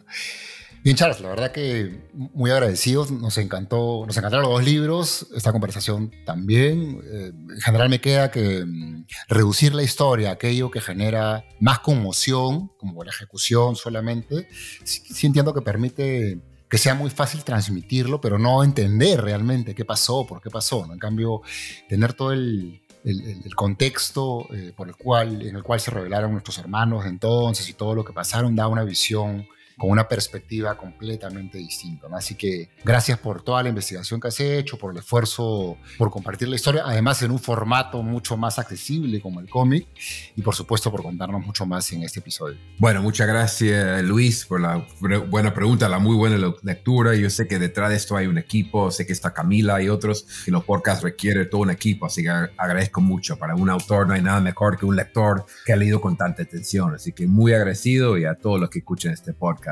Bien, Charles, la verdad que muy agradecidos. Nos encantó, nos encantaron los dos libros, esta conversación también. Eh, en general me queda que mm, reducir la historia, aquello que genera más conmoción, como la ejecución solamente, sí, entiendo que permite que sea muy fácil transmitirlo, pero no entender realmente qué pasó, por qué pasó. ¿no? En cambio, tener todo el, el, contexto eh, por el cual, en el cual se revelaron nuestros hermanos de entonces y todo lo que pasaron da una visión con una perspectiva completamente distinta. Así que gracias por toda la investigación que has hecho, por el esfuerzo por compartir la historia, además en un formato mucho más accesible como el cómic y por supuesto por contarnos mucho más en este episodio. Bueno, muchas gracias Luis por la buena pregunta, la muy buena lectura. Yo sé que detrás de esto hay un equipo, sé que está Camila y otros, y los podcasts requieren todo un equipo, así que agradezco mucho. Para un autor no hay nada mejor que un lector que ha leído con tanta atención, así que muy agradecido y a todos los que escuchen este podcast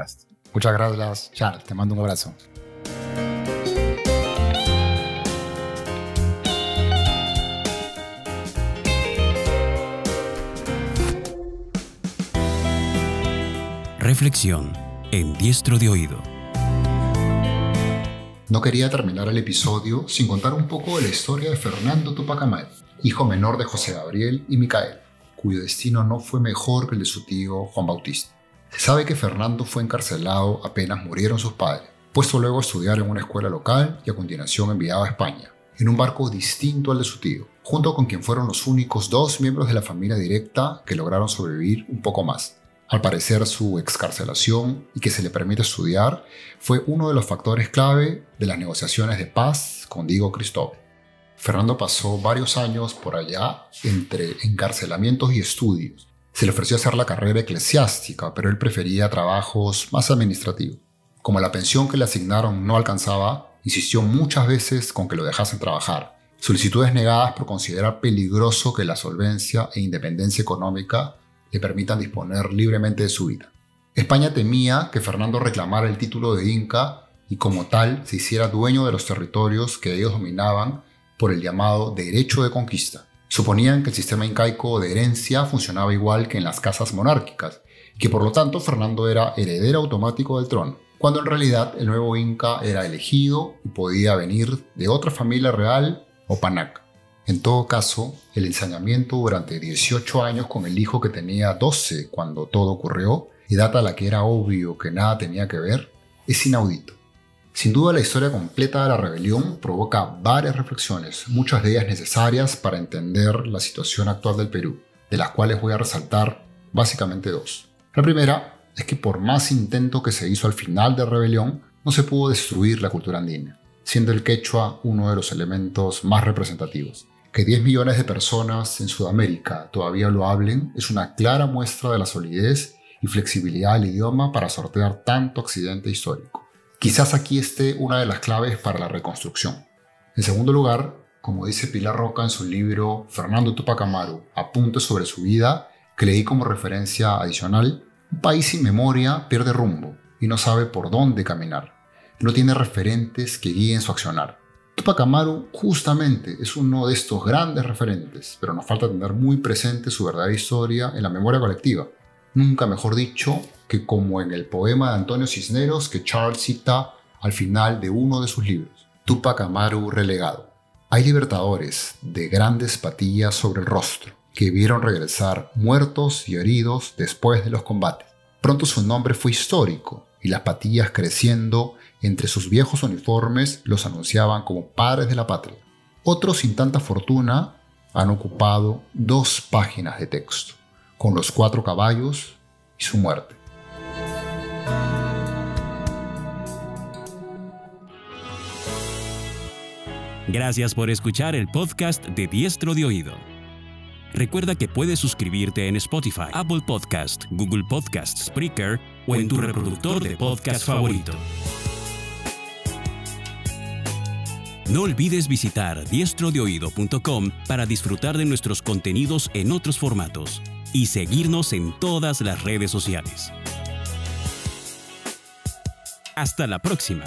Muchas gracias, Charles. Te mando un abrazo. Reflexión en diestro de oído. No quería terminar el episodio sin contar un poco de la historia de Fernando Tupac Amaru, hijo menor de José Gabriel y Micael, cuyo destino no fue mejor que el de su tío Juan Bautista. Se sabe que Fernando fue encarcelado apenas murieron sus padres, puesto luego a estudiar en una escuela local y a continuación enviado a España, en un barco distinto al de su tío, junto con quien fueron los únicos dos miembros de la familia directa que lograron sobrevivir un poco más. Al parecer su excarcelación y que se le permite estudiar fue uno de los factores clave de las negociaciones de paz con Diego Cristóbal. Fernando pasó varios años por allá entre encarcelamientos y estudios, se le ofreció hacer la carrera eclesiástica, pero él prefería trabajos más administrativos. Como la pensión que le asignaron no alcanzaba, insistió muchas veces con que lo dejasen trabajar. Solicitudes negadas por considerar peligroso que la solvencia e independencia económica le permitan disponer libremente de su vida. España temía que Fernando reclamara el título de Inca y como tal se hiciera dueño de los territorios que ellos dominaban por el llamado derecho de conquista. Suponían que el sistema incaico de herencia funcionaba igual que en las casas monárquicas, y que por lo tanto Fernando era heredero automático del trono, cuando en realidad el nuevo inca era elegido y podía venir de otra familia real o panac. En todo caso, el ensañamiento durante 18 años con el hijo que tenía 12 cuando todo ocurrió, y data a la que era obvio que nada tenía que ver, es inaudito. Sin duda la historia completa de la rebelión provoca varias reflexiones, muchas de ellas necesarias para entender la situación actual del Perú, de las cuales voy a resaltar básicamente dos. La primera es que por más intento que se hizo al final de la rebelión, no se pudo destruir la cultura andina, siendo el quechua uno de los elementos más representativos. Que 10 millones de personas en Sudamérica todavía lo hablen es una clara muestra de la solidez y flexibilidad del idioma para sortear tanto accidente histórico. Quizás aquí esté una de las claves para la reconstrucción. En segundo lugar, como dice Pilar Roca en su libro Fernando Tupac Amaru, Apuntes sobre su vida, que leí como referencia adicional, un país sin memoria pierde rumbo y no sabe por dónde caminar. No tiene referentes que guíen su accionar. Tupac Amaru justamente es uno de estos grandes referentes, pero nos falta tener muy presente su verdadera historia en la memoria colectiva. Nunca mejor dicho que como en el poema de Antonio Cisneros que Charles cita al final de uno de sus libros, Tupac Amaru relegado. Hay libertadores de grandes patillas sobre el rostro que vieron regresar muertos y heridos después de los combates. Pronto su nombre fue histórico y las patillas creciendo entre sus viejos uniformes los anunciaban como padres de la patria. Otros sin tanta fortuna han ocupado dos páginas de texto, con los cuatro caballos y su muerte. Gracias por escuchar el podcast de Diestro de Oído. Recuerda que puedes suscribirte en Spotify, Apple Podcast, Google Podcast, Spreaker o en tu reproductor de podcast favorito. No olvides visitar diestrodeoído.com para disfrutar de nuestros contenidos en otros formatos y seguirnos en todas las redes sociales. Hasta la próxima.